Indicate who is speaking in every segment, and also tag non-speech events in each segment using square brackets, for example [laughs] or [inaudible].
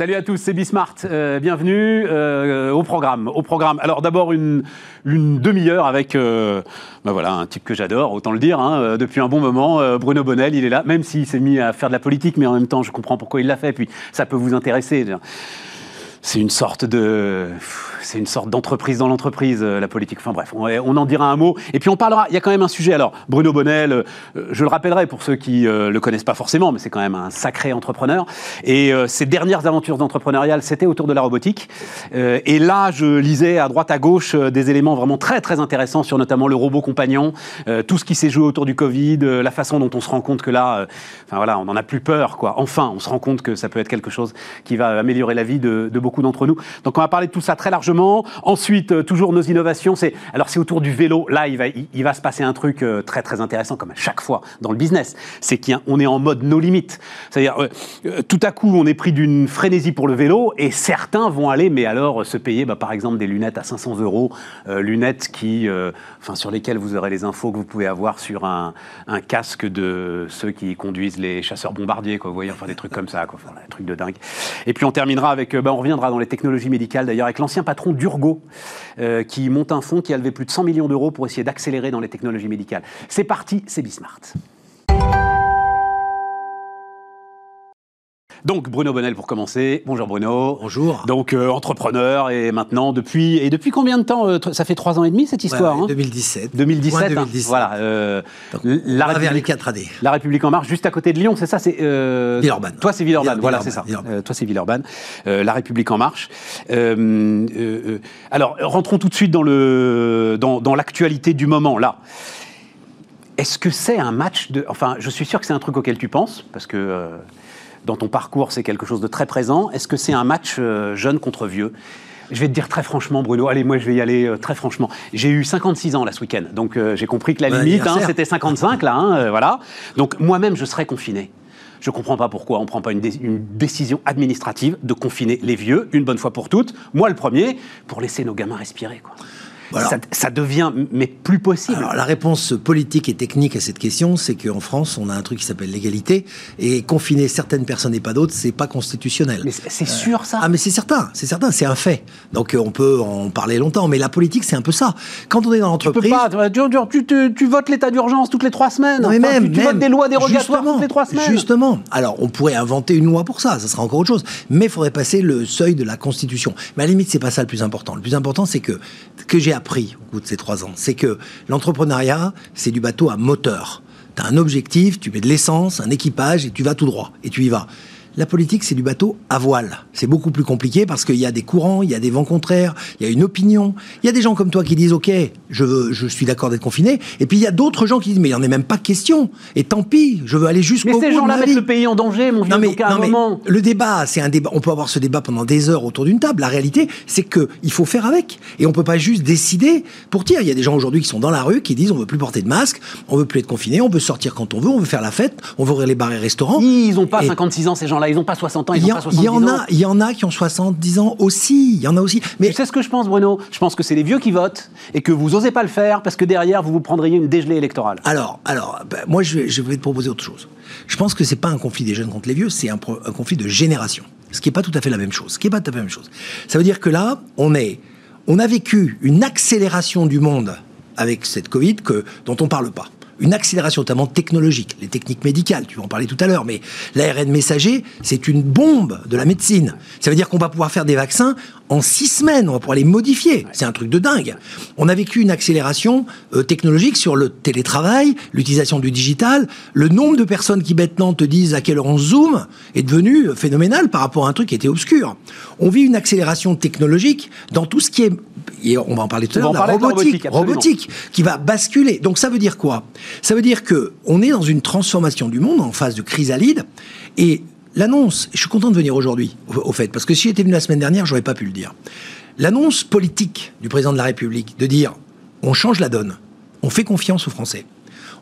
Speaker 1: Salut à tous, c'est Bismart. Euh, bienvenue euh, au programme. Au programme. Alors d'abord une, demi-heure avec euh, ben voilà, un type que j'adore, autant le dire, hein, depuis un bon moment. Bruno Bonnel, il est là, même s'il s'est mis à faire de la politique, mais en même temps, je comprends pourquoi il l'a fait. Puis ça peut vous intéresser. C'est une sorte de c'est une sorte d'entreprise dans l'entreprise, euh, la politique. Enfin bref, on, en dira un mot. Et puis on parlera, il y a quand même un sujet. Alors, Bruno Bonnel, euh, je le rappellerai pour ceux qui ne euh, le connaissent pas forcément, mais c'est quand même un sacré entrepreneur. Et ses dernières aventures entrepreneuriales, c'était autour de la robotique. et là, je lisais à droite, à gauche des éléments vraiment très, très intéressants sur notamment le robot compagnon, tout ce qui s'est joué autour du Covid, la façon dont on se rend compte que là, enfin voilà, on n'en a plus peur, quoi. Enfin, on se rend compte que ça peut être quelque chose qui va améliorer la vie de, de beaucoup d'entre nous. Donc on va parler de tout ça très largement Ensuite, euh, toujours nos innovations, c'est alors c'est autour du vélo. Là, il va, se passer un truc euh, très très intéressant, comme à chaque fois dans le business. C'est qu'on est en mode no limit. C'est-à-dire, euh, tout à coup, on est pris d'une frénésie pour le vélo, et certains vont aller, mais alors se payer, bah, par exemple, des lunettes à 500 euros, lunettes qui, sur lesquelles vous aurez les infos que vous pouvez avoir sur un, casque de ceux qui conduisent les chasseurs bombardiers, quoi. Vous voyez, enfin des trucs comme ça, quoi. Enfin, des trucs de dingue. Et puis on terminera avec, bah, on reviendra dans les technologies médicales d'ailleurs avec l'ancien patron d'Urgo, euh, qui monte un fonds qui a levé plus de 100 millions d'euros pour essayer d'accélérer dans les technologies médicales. C'est parti, c'est Bismart. Donc Bruno Bonnel pour commencer. Bonjour Bruno.
Speaker 2: Bonjour.
Speaker 1: Donc euh, entrepreneur et maintenant depuis et depuis combien de temps euh, Ça fait trois ans et demi cette histoire.
Speaker 2: 2017.
Speaker 1: 2017. 2017. voilà.
Speaker 2: Euh, la vers les années.
Speaker 1: La République en marche, juste à côté de Lyon, c'est ça C'est
Speaker 2: Villeurbanne.
Speaker 1: Toi c'est Villeurbanne. Voilà, c'est ça. toi c'est Villeurbanne. la République en marche. alors rentrons tout de suite dans le dans, dans l'actualité du moment là. Est-ce que c'est un match de. Enfin, je suis sûr que c'est un truc auquel tu penses, parce que dans ton parcours, c'est quelque chose de très présent. Est-ce que c'est un match euh, jeune contre vieux? Je vais te dire très franchement, Bruno, allez, moi je vais y aller euh, très franchement. J'ai eu 56 ans là ce week-end, donc euh, j'ai compris que la limite, hein, c'était 55 là, hein, voilà. Donc moi-même, je serais confiné. Je ne comprends pas pourquoi on ne prend pas une, une, décision administrative de confiner les vieux, une bonne fois pour toutes, moi le premier, pour laisser nos gamins respirer. Quoi ça, devient mais plus possible.
Speaker 2: Alors, la réponse politique et technique à cette question, c'est qu'en France, on a un truc qui s'appelle l'égalité, et confiner certaines personnes et pas d'autres, c'est pas constitutionnel.
Speaker 1: Mais c'est sûr ça
Speaker 2: Ah mais c'est certain, c'est certain, c'est un fait. Donc euh, on peut en parler longtemps, mais la politique, c'est un peu ça. Quand on est dans l'entreprise...
Speaker 1: Tu peux pas, tu, votes l'état d'urgence toutes les trois semaines.
Speaker 2: Non, mais même,
Speaker 1: tu, votes des lois dérogatoires toutes les trois semaines.
Speaker 2: Justement. Alors on pourrait inventer une loi pour ça, ça sera encore autre chose. Mais il faudrait passer le seuil de la Constitution. Mais à la limite, c'est pas ça le plus important. Le plus important, c'est que, que j'ai appris au bout de ces trois ans. C'est que l'entrepreneuriat, c'est du bateau à moteur. Tu as un objectif, tu mets de l'essence, un équipage et tu vas tout droit. Et tu y vas. La politique, c'est du bateau à voile. C'est beaucoup plus compliqué parce qu'il y a des courants, il y a des vents contraires, il y a une opinion. Il y a des gens comme toi qui disent OK, je, veux, je suis d'accord d'être confiné. Et puis il y a d'autres gens qui disent Mais il n'y en est même pas question. Et tant pis, je veux aller jusqu'au bout.
Speaker 1: Mais ces gens-là mettent le pays en danger, mon vieux. Non, mais, non, moment.
Speaker 2: le débat, c'est un débat. On peut avoir ce débat pendant des heures autour d'une table. La réalité, c'est qu'il faut faire avec. Et on peut pas juste décider pour dire. Il y a des gens aujourd'hui qui sont dans la rue qui disent On veut plus porter de masque, on veut plus être confiné, on veut sortir quand on veut, on veut faire la fête, on veut ouvrir les bars et restaurants.
Speaker 1: Ils n'ont pas 56 ans, ces gens-là ils n'ont pas 60 ans, ils n'ont pas 70
Speaker 2: y en
Speaker 1: A,
Speaker 2: il y en a qui ont 70 ans aussi. Il y en a aussi.
Speaker 1: Mais c'est ce que je pense, Bruno? Je pense que c'est les vieux qui votent et que vous osez pas le faire parce que derrière, vous vous prendriez une dégelée électorale.
Speaker 2: Alors, alors ben, moi, je vais, je vais te proposer autre chose. Je pense que c'est pas un conflit des jeunes contre les vieux, c'est un, un, conflit de génération. Ce qui n'est pas tout à fait la même chose. Ce qui est pas tout à fait la même chose. Ça veut dire que là, on est, on a vécu une accélération du monde avec cette Covid que, dont on parle pas une accélération notamment technologique, les techniques médicales, tu vas en parler tout à l'heure, mais l'ARN messager, c'est une bombe de la médecine. Ça veut dire qu'on va pouvoir faire des vaccins en six semaines, on va pouvoir les modifier. C'est un truc de dingue. On a vécu une accélération euh, technologique sur le télétravail, l'utilisation du digital. Le nombre de personnes qui maintenant te disent à quelle heure on zoom est devenu phénoménal par rapport à un truc qui était obscur. On vit une accélération technologique dans tout ce qui est, et on va en parler tout à l'heure, la robotique, robotique, qui va basculer. Donc ça veut dire quoi? Ça veut dire que on est dans une transformation du monde en phase de chrysalide et l'annonce, je suis content de venir aujourd'hui, au, fait, parce que si j'étais venu la semaine dernière, j'aurais pas pu le dire. L'annonce politique du président de la République de dire on change la donne, on fait confiance aux Français,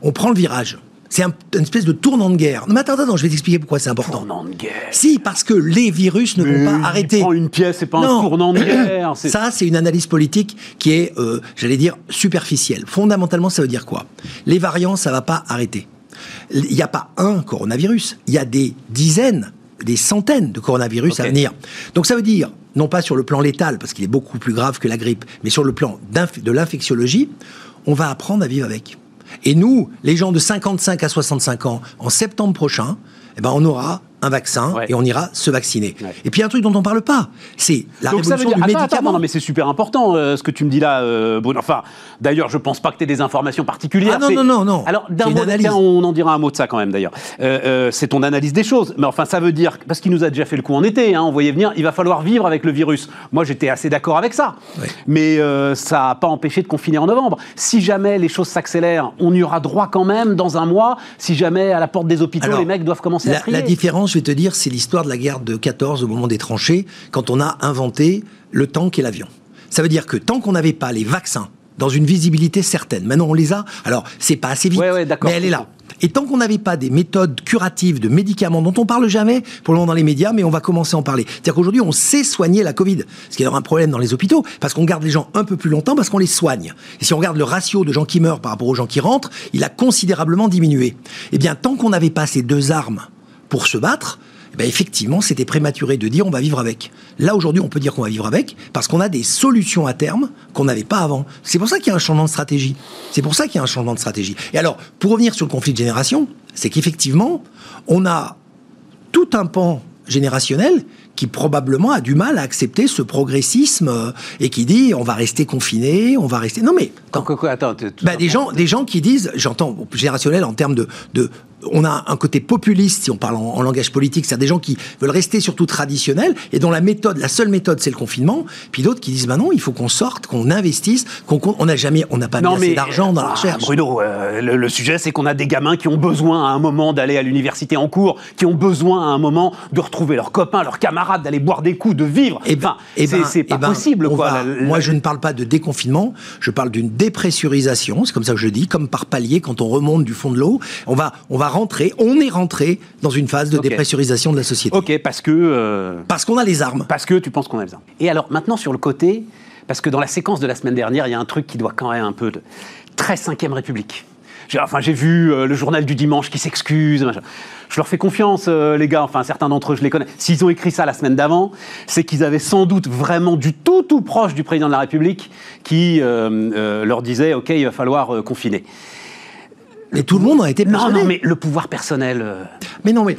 Speaker 2: on prend le virage. C'est un, une espèce de tournant de guerre. Non, mais attends, attends, je vais t'expliquer pourquoi c'est important.
Speaker 1: Tournant de guerre.
Speaker 2: Si, parce que les virus ne vont pas arrêter.
Speaker 1: Prend une pièce, c'est pas un tournant de guerre.
Speaker 2: Ça, c'est une analyse politique qui est, euh, j'allais dire, superficielle. Fondamentalement, ça veut dire quoi? Les variants, ça va pas arrêter il n'y a pas un coronavirus, il y a des dizaines des centaines de coronavirus à venir. Donc ça veut dire, non pas sur le plan létal, parce qu'il est beaucoup plus grave que la grippe, mais sur le plan de l'infectiologie, on va apprendre à vivre avec. Et nous, les gens de 55 à 65 ans, en septembre prochain, eh ben, on aura un vaccin et on ira se vacciner. Et puis un truc dont on ne parle pas, c'est la révolution du médicament.
Speaker 1: non, mais c'est super important euh, ce que tu me dis là, euh, Bruno. Enfin, d'ailleurs, je pense pas que tu aies des informations particulières.
Speaker 2: Ah non, non, non, non.
Speaker 1: Alors, d'un mot, on en dira un mot de ça quand même, d'ailleurs. Euh, c'est ton analyse des choses. Mais enfin, ça veut dire, parce qu'il nous a déjà fait le coup en été, hein, on voyait venir, il va falloir vivre avec le virus. Moi, j'étais assez d'accord avec ça. Mais ça n'a pas empêché de confiner en novembre. Si jamais les choses s'accélèrent, on y aura droit quand même dans un mois. Si jamais à la porte des hôpitaux, les mecs doivent commencer
Speaker 2: à
Speaker 1: crier.
Speaker 2: La différence, je vais te dire, c'est l'histoire de la guerre de 14 au moment des tranchées, quand on a inventé le tank et l'avion. Ça veut dire que tant qu'on n'avait pas les vaccins dans une visibilité certaine, maintenant on les a, alors c'est pas assez vite, mais elle est là. Et tant qu'on n'avait pas des méthodes curatives de médicaments dont on parle jamais pour le moment dans les médias, mais on va commencer à en parler. C'est-à-dire qu'aujourd'hui, on sait soigner la Covid, ce qui est un problème dans les hôpitaux, parce qu'on garde les gens un peu plus longtemps, parce qu'on les soigne. Et si on regarde le ratio de gens qui meurent par rapport aux gens qui rentrent, il a considérablement diminué. Eh bien, tant qu'on n'avait pas ces deux armes pour se battre, ben effectivement, c'était prématuré de dire on va vivre avec. Là, aujourd'hui, on peut dire qu'on va vivre avec parce qu'on a des solutions à terme qu'on n'avait pas avant. C'est pour ça qu'il y a un changement de stratégie. C'est pour ça qu'il y a un changement de stratégie. Et alors, pour revenir sur le conflit de génération, c'est qu'effectivement, on a tout un pan générationnel qui probablement a du mal à accepter ce progressisme euh, et qui dit on va rester confiné, on va rester. Non mais
Speaker 1: attends, attends,
Speaker 2: bah, des gens, des gens qui disent, j'entends générationnel en termes de, de on a un côté populiste, si on parle en, langage politique, c'est-à-dire des gens qui veulent rester surtout traditionnels et dont la méthode, la seule méthode, c'est le confinement. Puis d'autres qui disent, bah non, il faut qu'on sorte, qu'on investisse, qu'on on n'a jamais, on n'a pas mis assez d'argent dans la ah, recherche.
Speaker 1: Bruno, euh, le, sujet, c'est qu'on a des gamins qui ont besoin à un moment d'aller à l'université en cours, qui ont besoin à un moment de retrouver leurs copains, leurs camarades, d'aller boire des coups, de vivre. Et eh ben, eh ben, c'est pas eh ben, possible, quoi.
Speaker 2: moi, je ne parle pas de déconfinement, je parle d'une dépressurisation. C'est comme ça que je dis, comme par palier, quand on remonte du fond de l'eau, on va, on va rentrer, on est rentré dans une phase de dépressurisation de la société.
Speaker 1: Ok, parce que... Euh,
Speaker 2: parce qu'on a les armes.
Speaker 1: Parce que tu penses qu'on a les armes. Et alors, maintenant, sur le côté, parce que dans la séquence de la semaine dernière, il y a un truc qui doit quand même un peu... De... Très 5ème République. J'ai, enfin, j'ai vu euh, le journal du dimanche qui s'excuse. Je leur fais confiance, euh, les gars. Enfin, certains d'entre eux, je les connais. S'ils ont écrit ça la semaine d'avant, c'est qu'ils avaient sans doute vraiment du tout, tout proche du président de la République qui leur disait OK, il va falloir confiner.
Speaker 2: Mais tout le monde a été persuadé.
Speaker 1: Non, non, mais le pouvoir personnel. Euh,
Speaker 2: mais non, mais.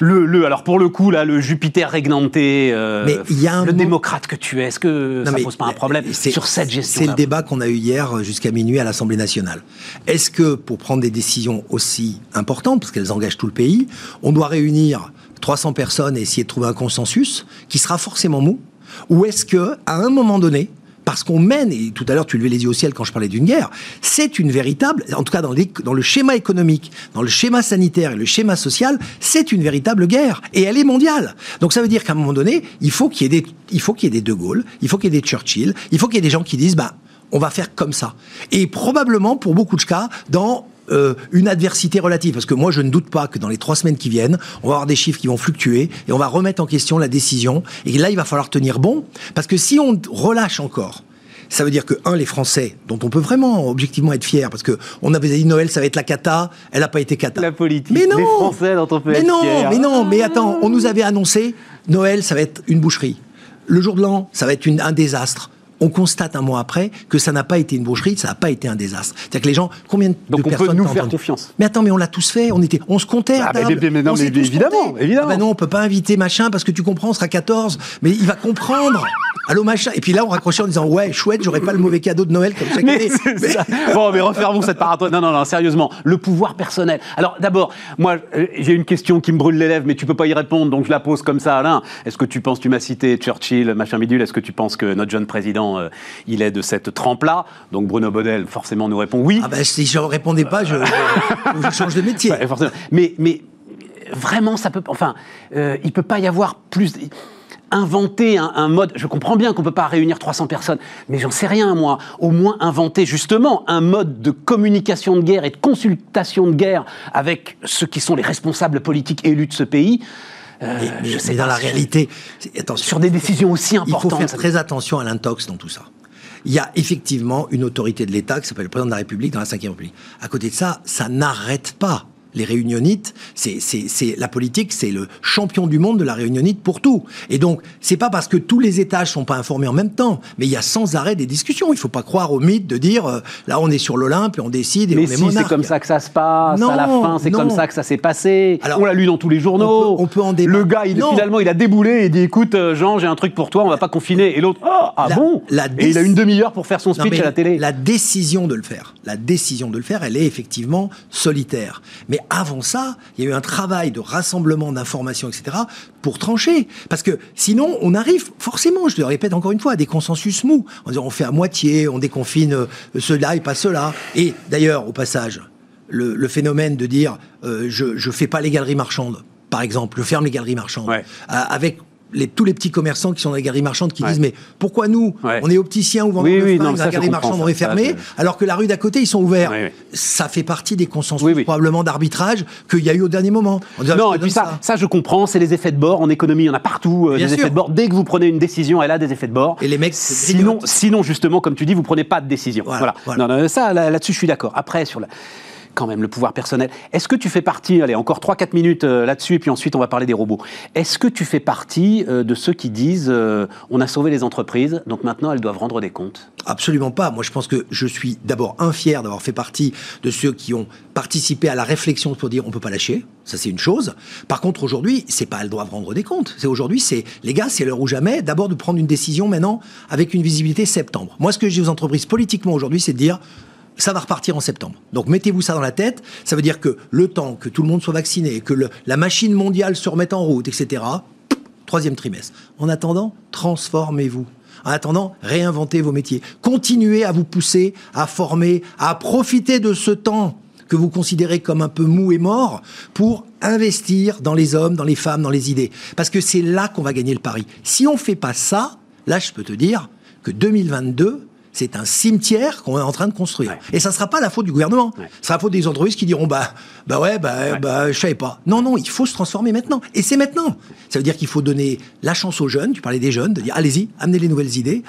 Speaker 1: le, le, alors pour le coup, là, le Jupiter régnanté, euh, mais y a un le démocrate que tu es, est-ce que ça ne pose pas un problème sur cette gestion
Speaker 2: C'est le débat qu'on a eu hier euh, jusqu'à minuit à l'Assemblée nationale. Est-ce que pour prendre des décisions aussi importantes, parce qu'elles engagent tout le pays, on doit réunir 300 personnes et essayer de trouver un consensus qui sera forcément mou? Ou est-ce que à un moment donné, parce qu'on mène, et tout à l'heure tu levais les yeux au ciel quand je parlais d'une guerre, c'est une véritable, en tout cas dans, le schéma économique, dans le schéma sanitaire et le schéma social, c'est une véritable guerre, et elle est mondiale. Donc ça veut dire qu'à un moment donné, il faut qu'il y ait des, il faut qu'il y ait des De Gaulle, il faut qu'il y ait des Churchill, il faut qu'il y ait des gens qui disent, bah, on va faire comme ça. Et probablement, pour beaucoup de cas, dans euh, une adversité relative. Parce que moi, je ne doute pas que dans les trois semaines qui viennent, on va avoir des chiffres qui vont fluctuer et on va remettre en question la décision. Et là, il va falloir tenir bon. Parce que si on relâche encore, ça veut dire que, un, les Français, dont on peut vraiment objectivement être fier, parce que on avait dit Noël, ça va être la cata, elle n'a pas été cata.
Speaker 1: La politique mais non, les Français dont on peut
Speaker 2: mais
Speaker 1: être
Speaker 2: non,
Speaker 1: fier.
Speaker 2: Mais non, mais attends, on nous avait annoncé, Noël, ça va être une boucherie. Le jour de l'an, ça va être un désastre on constate un mois après que ça n'a pas été une boucherie, ça n'a pas été un désastre. C'est-à-dire que les gens, combien de
Speaker 1: Donc
Speaker 2: personnes
Speaker 1: on peut nous faire confiance.
Speaker 2: Mais attends, mais on l'a tous fait, on était, on se comptait.
Speaker 1: À ah, table. Mais, non, mais évidemment, évidemment. Ah
Speaker 2: ben non, on peut pas inviter machin parce que tu comprends, on sera 14, mais il va comprendre. [laughs] Allô machin. Et puis là, on raccrochait en disant ouais, chouette, j'aurais pas le mauvais cadeau de Noël comme chaque année. [laughs]
Speaker 1: Bon, mais refermons cette parenthèse. Non, non, non, sérieusement, le pouvoir personnel. Alors d'abord, moi, euh, j'ai une question qui me brûle les lèvres, mais tu peux pas y répondre, donc je la pose comme ça, Alain. Est-ce que tu penses, tu m'as cité Churchill, machin bidule, est-ce que tu penses que notre jeune président, euh, il est de cette trempe-là. Donc Bruno Bodel, forcément, nous répond oui.
Speaker 2: Ah ben, si je ne répondais pas, je, change de métier. [laughs]
Speaker 1: Mais, mais vraiment, ça peut. Enfin, euh, il ne peut pas y avoir plus inventer un, mode, je comprends bien qu'on ne peut pas réunir 300 personnes, mais j'en sais rien moi, au moins inventer justement un mode de communication de guerre et de consultation de guerre avec ceux qui sont les responsables politiques élus de ce pays,
Speaker 2: euh, je sais dans la réalité,
Speaker 1: sur des décisions aussi importantes.
Speaker 2: Il faut faire très attention à l'intox dans tout ça il y a effectivement une autorité de l'État qui s'appelle le président de la République dans la Ve République. À côté de ça, ça n'arrête pas les réunionites, c'est, c'est, c'est la politique, c'est le champion du monde de la réunionite pour tout. Et donc, c'est pas parce que tous les étages sont pas informés en même temps, mais il y a sans arrêt des discussions. Il faut pas croire au mythe de dire euh, là on est sur l'Olympe et on décide et
Speaker 1: mais
Speaker 2: on est
Speaker 1: si, c'est comme ça que ça se passe.
Speaker 2: Non,
Speaker 1: à la fin, c'est
Speaker 2: non.
Speaker 1: comme ça que ça s'est passé.
Speaker 2: Alors,
Speaker 1: on l'a lu dans tous les journaux.
Speaker 2: on peut- on peut en débattre.
Speaker 1: Le gars, il, finalement, il a déboulé et dit écoute, euh, Jean, j'ai un truc pour toi, on va pas confiner. Et l'autre, oh, ah
Speaker 2: La-
Speaker 1: bon
Speaker 2: la
Speaker 1: Et il a une demi-heure pour faire son speech à la télé.
Speaker 2: La décision de le faire, la décision de le faire, elle est effectivement solitaire. Mais avant ça, il y a eu un travail de rassemblement d'informations, etc., pour trancher. Parce que sinon, on arrive forcément, je le répète encore une fois, à des consensus mous. En disant, on fait à moitié, on déconfine euh, cela et pas cela. Et d'ailleurs, au passage, le, le phénomène de dire, euh, je je fais pas les galeries marchandes, par exemple, je ferme les galeries marchandes,
Speaker 1: Ouais.
Speaker 2: euh, avec les, tous les petits commerçants qui sont dans les galeries marchandes qui
Speaker 1: Ouais.
Speaker 2: disent mais pourquoi nous
Speaker 1: Ouais.
Speaker 2: on est opticiens ou vendeurs
Speaker 1: Oui,
Speaker 2: de
Speaker 1: oui,
Speaker 2: fringues,
Speaker 1: non, ça,
Speaker 2: la galerie marchande on est alors que la rue d'à côté ils sont ouverts
Speaker 1: Oui,
Speaker 2: ça fait partie des consensus probablement d'arbitrage qu'il y a eu au dernier moment
Speaker 1: Non, et puis ça, ça, je comprends, c'est les effets de bord. En économie, il y en a partout, euh, des
Speaker 2: sûr.
Speaker 1: effets de bord. Dès que vous prenez une décision, elle a des effets de bord.
Speaker 2: Et les mecs, c'est
Speaker 1: sinon, justement, comme tu dis, vous prenez pas de décision.
Speaker 2: Voilà, voilà.
Speaker 1: Non, non, ça, là- là-dessus, je suis d'accord. Après, sur la- quand même le pouvoir personnel. Est-ce que tu fais partie, allez, encore 3-4 minutes euh, là-dessus, et puis ensuite on va parler des robots. Est-ce que tu fais partie euh, de ceux qui disent euh, on a sauvé les entreprises, donc maintenant elles doivent rendre des comptes?
Speaker 2: Absolument pas. Moi, je pense que je suis d'abord infier d'avoir fait partie de ceux qui ont participé à la réflexion pour dire on peut pas lâcher. Ça, c'est une chose. Par contre, aujourd'hui, c'est pas elles doivent rendre des comptes. C'est aujourd'hui, c'est les gars, c'est l'heure ou jamais. D'abord de prendre une décision maintenant avec une visibilité septembre. Moi, ce que je dis aux entreprises politiquement aujourd'hui, c'est de dire ça va repartir en septembre. Donc mettez-vous ça dans la tête. Ça veut dire que le temps que tout le monde soit vacciné, que la machine mondiale se remette en route, etc. Troisième trimestre. En attendant, transformez-vous. En attendant, réinventez vos métiers. Continuez à vous pousser, à former, à profiter de ce temps que vous considérez comme un peu mou et mort pour investir dans les hommes, dans les femmes, dans les idées. Parce que c'est là qu'on va gagner le pari. Si on fait pas ça, là, je peux te dire que 2022, c'est un cimetière qu'on est en train de construire.
Speaker 1: Ouais.
Speaker 2: Et ça ne sera pas la faute du gouvernement.
Speaker 1: Ouais.
Speaker 2: Ce sera la faute des entreprises qui diront bah, bah ouais, bah, bah, je savais pas. Non, non, il faut se transformer maintenant. Et c'est maintenant. Ça veut dire qu'il faut donner la chance aux jeunes. Tu parlais des jeunes, de dire allez-y, amenez les nouvelles idées.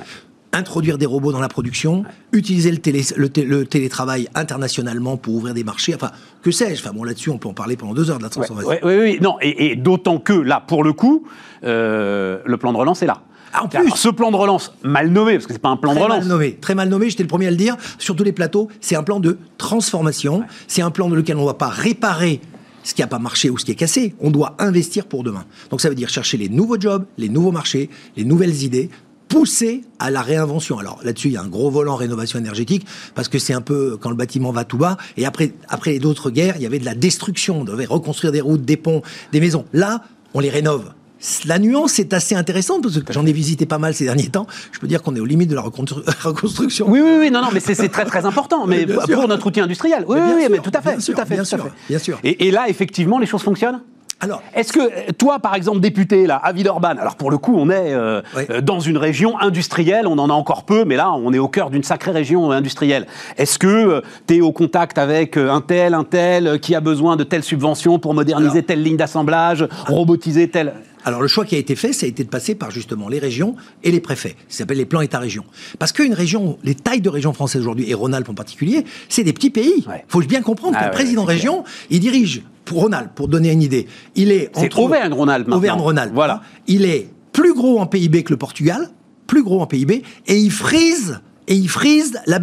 Speaker 2: Introduire des robots dans la production, utiliser le, télé- le té- le télétravail internationalement pour ouvrir des marchés, enfin, que sais-je? Enfin, bon, là-dessus, on peut en parler pendant deux heures de la transformation.
Speaker 1: Oui, oui, oui. Non, et, et d'autant que là, pour le coup, euh, le plan de relance est là.
Speaker 2: Ah, en plus.
Speaker 1: Ce plan de relance, mal nommé, parce que c'est pas un plan de relance.
Speaker 2: mal nommé, très mal nommé, j'étais le premier à le dire. Sur tous les plateaux, c'est un plan de transformation. C'est un plan dans lequel on ne va pas réparer ce qui n'a pas marché ou ce qui est cassé. On doit investir pour demain. Donc ça veut dire chercher les nouveaux jobs, les nouveaux marchés, les nouvelles idées pousser à la réinvention. Alors là-dessus, il y a un gros volant rénovation énergétique parce que c'est un peu quand le bâtiment va tout bas. Et après, après d'autres guerres, il y avait de la destruction. On devait reconstruire des routes, des ponts, des maisons. Là, on les rénove. La nuance est assez intéressante parce que j'en ai visité pas mal ces derniers temps. Je peux dire qu'on est aux limites de la reconstru- [laughs] reconstruction.
Speaker 1: Oui, oui, oui, non, non, mais c'est très, très important. [laughs] Mais pour
Speaker 2: sûr.
Speaker 1: notre outil industriel. Oui,
Speaker 2: Mais
Speaker 1: oui,
Speaker 2: sûr,
Speaker 1: mais tout à fait,
Speaker 2: bien sûr,
Speaker 1: tout à fait,
Speaker 2: bien
Speaker 1: tout à
Speaker 2: sûr,
Speaker 1: fait.
Speaker 2: bien sûr.
Speaker 1: Et, et là, effectivement, les choses fonctionnent
Speaker 2: Alors,
Speaker 1: Est-ce que euh, toi, par exemple, député là, à Villeurbanne, alors pour le coup, on est euh,
Speaker 2: Oui.
Speaker 1: euh, dans une région industrielle, on en a encore peu, mais là, on est au cœur d'une sacrée région euh, industrielle. Est-ce que tu es au contact avec euh, un tel, un tel, euh, qui a besoin de telle subvention pour moderniser
Speaker 2: Alors-
Speaker 1: telle ligne d'assemblage, robotiser telle...
Speaker 2: Alors le choix qui a été fait, ça a été de passer par justement les régions et les préfets. Ça s'appelle les plans État-région. Parce qu'une région, les tailles de régions françaises aujourd'hui, et Rhône-Alpes en particulier, c'est des petits pays.
Speaker 1: Ouais.
Speaker 2: faut bien comprendre
Speaker 1: Ah ouais,
Speaker 2: le président région, il dirige pour Rhône-Alpes, pour donner une idée. Il est
Speaker 1: C'est Auvergne-Rhône-Alpes.
Speaker 2: Auvergne-Rhône-Alpes.
Speaker 1: Voilà.
Speaker 2: Il est plus gros en PIB que le Portugal, plus gros en PIB, et il frise, et il frise la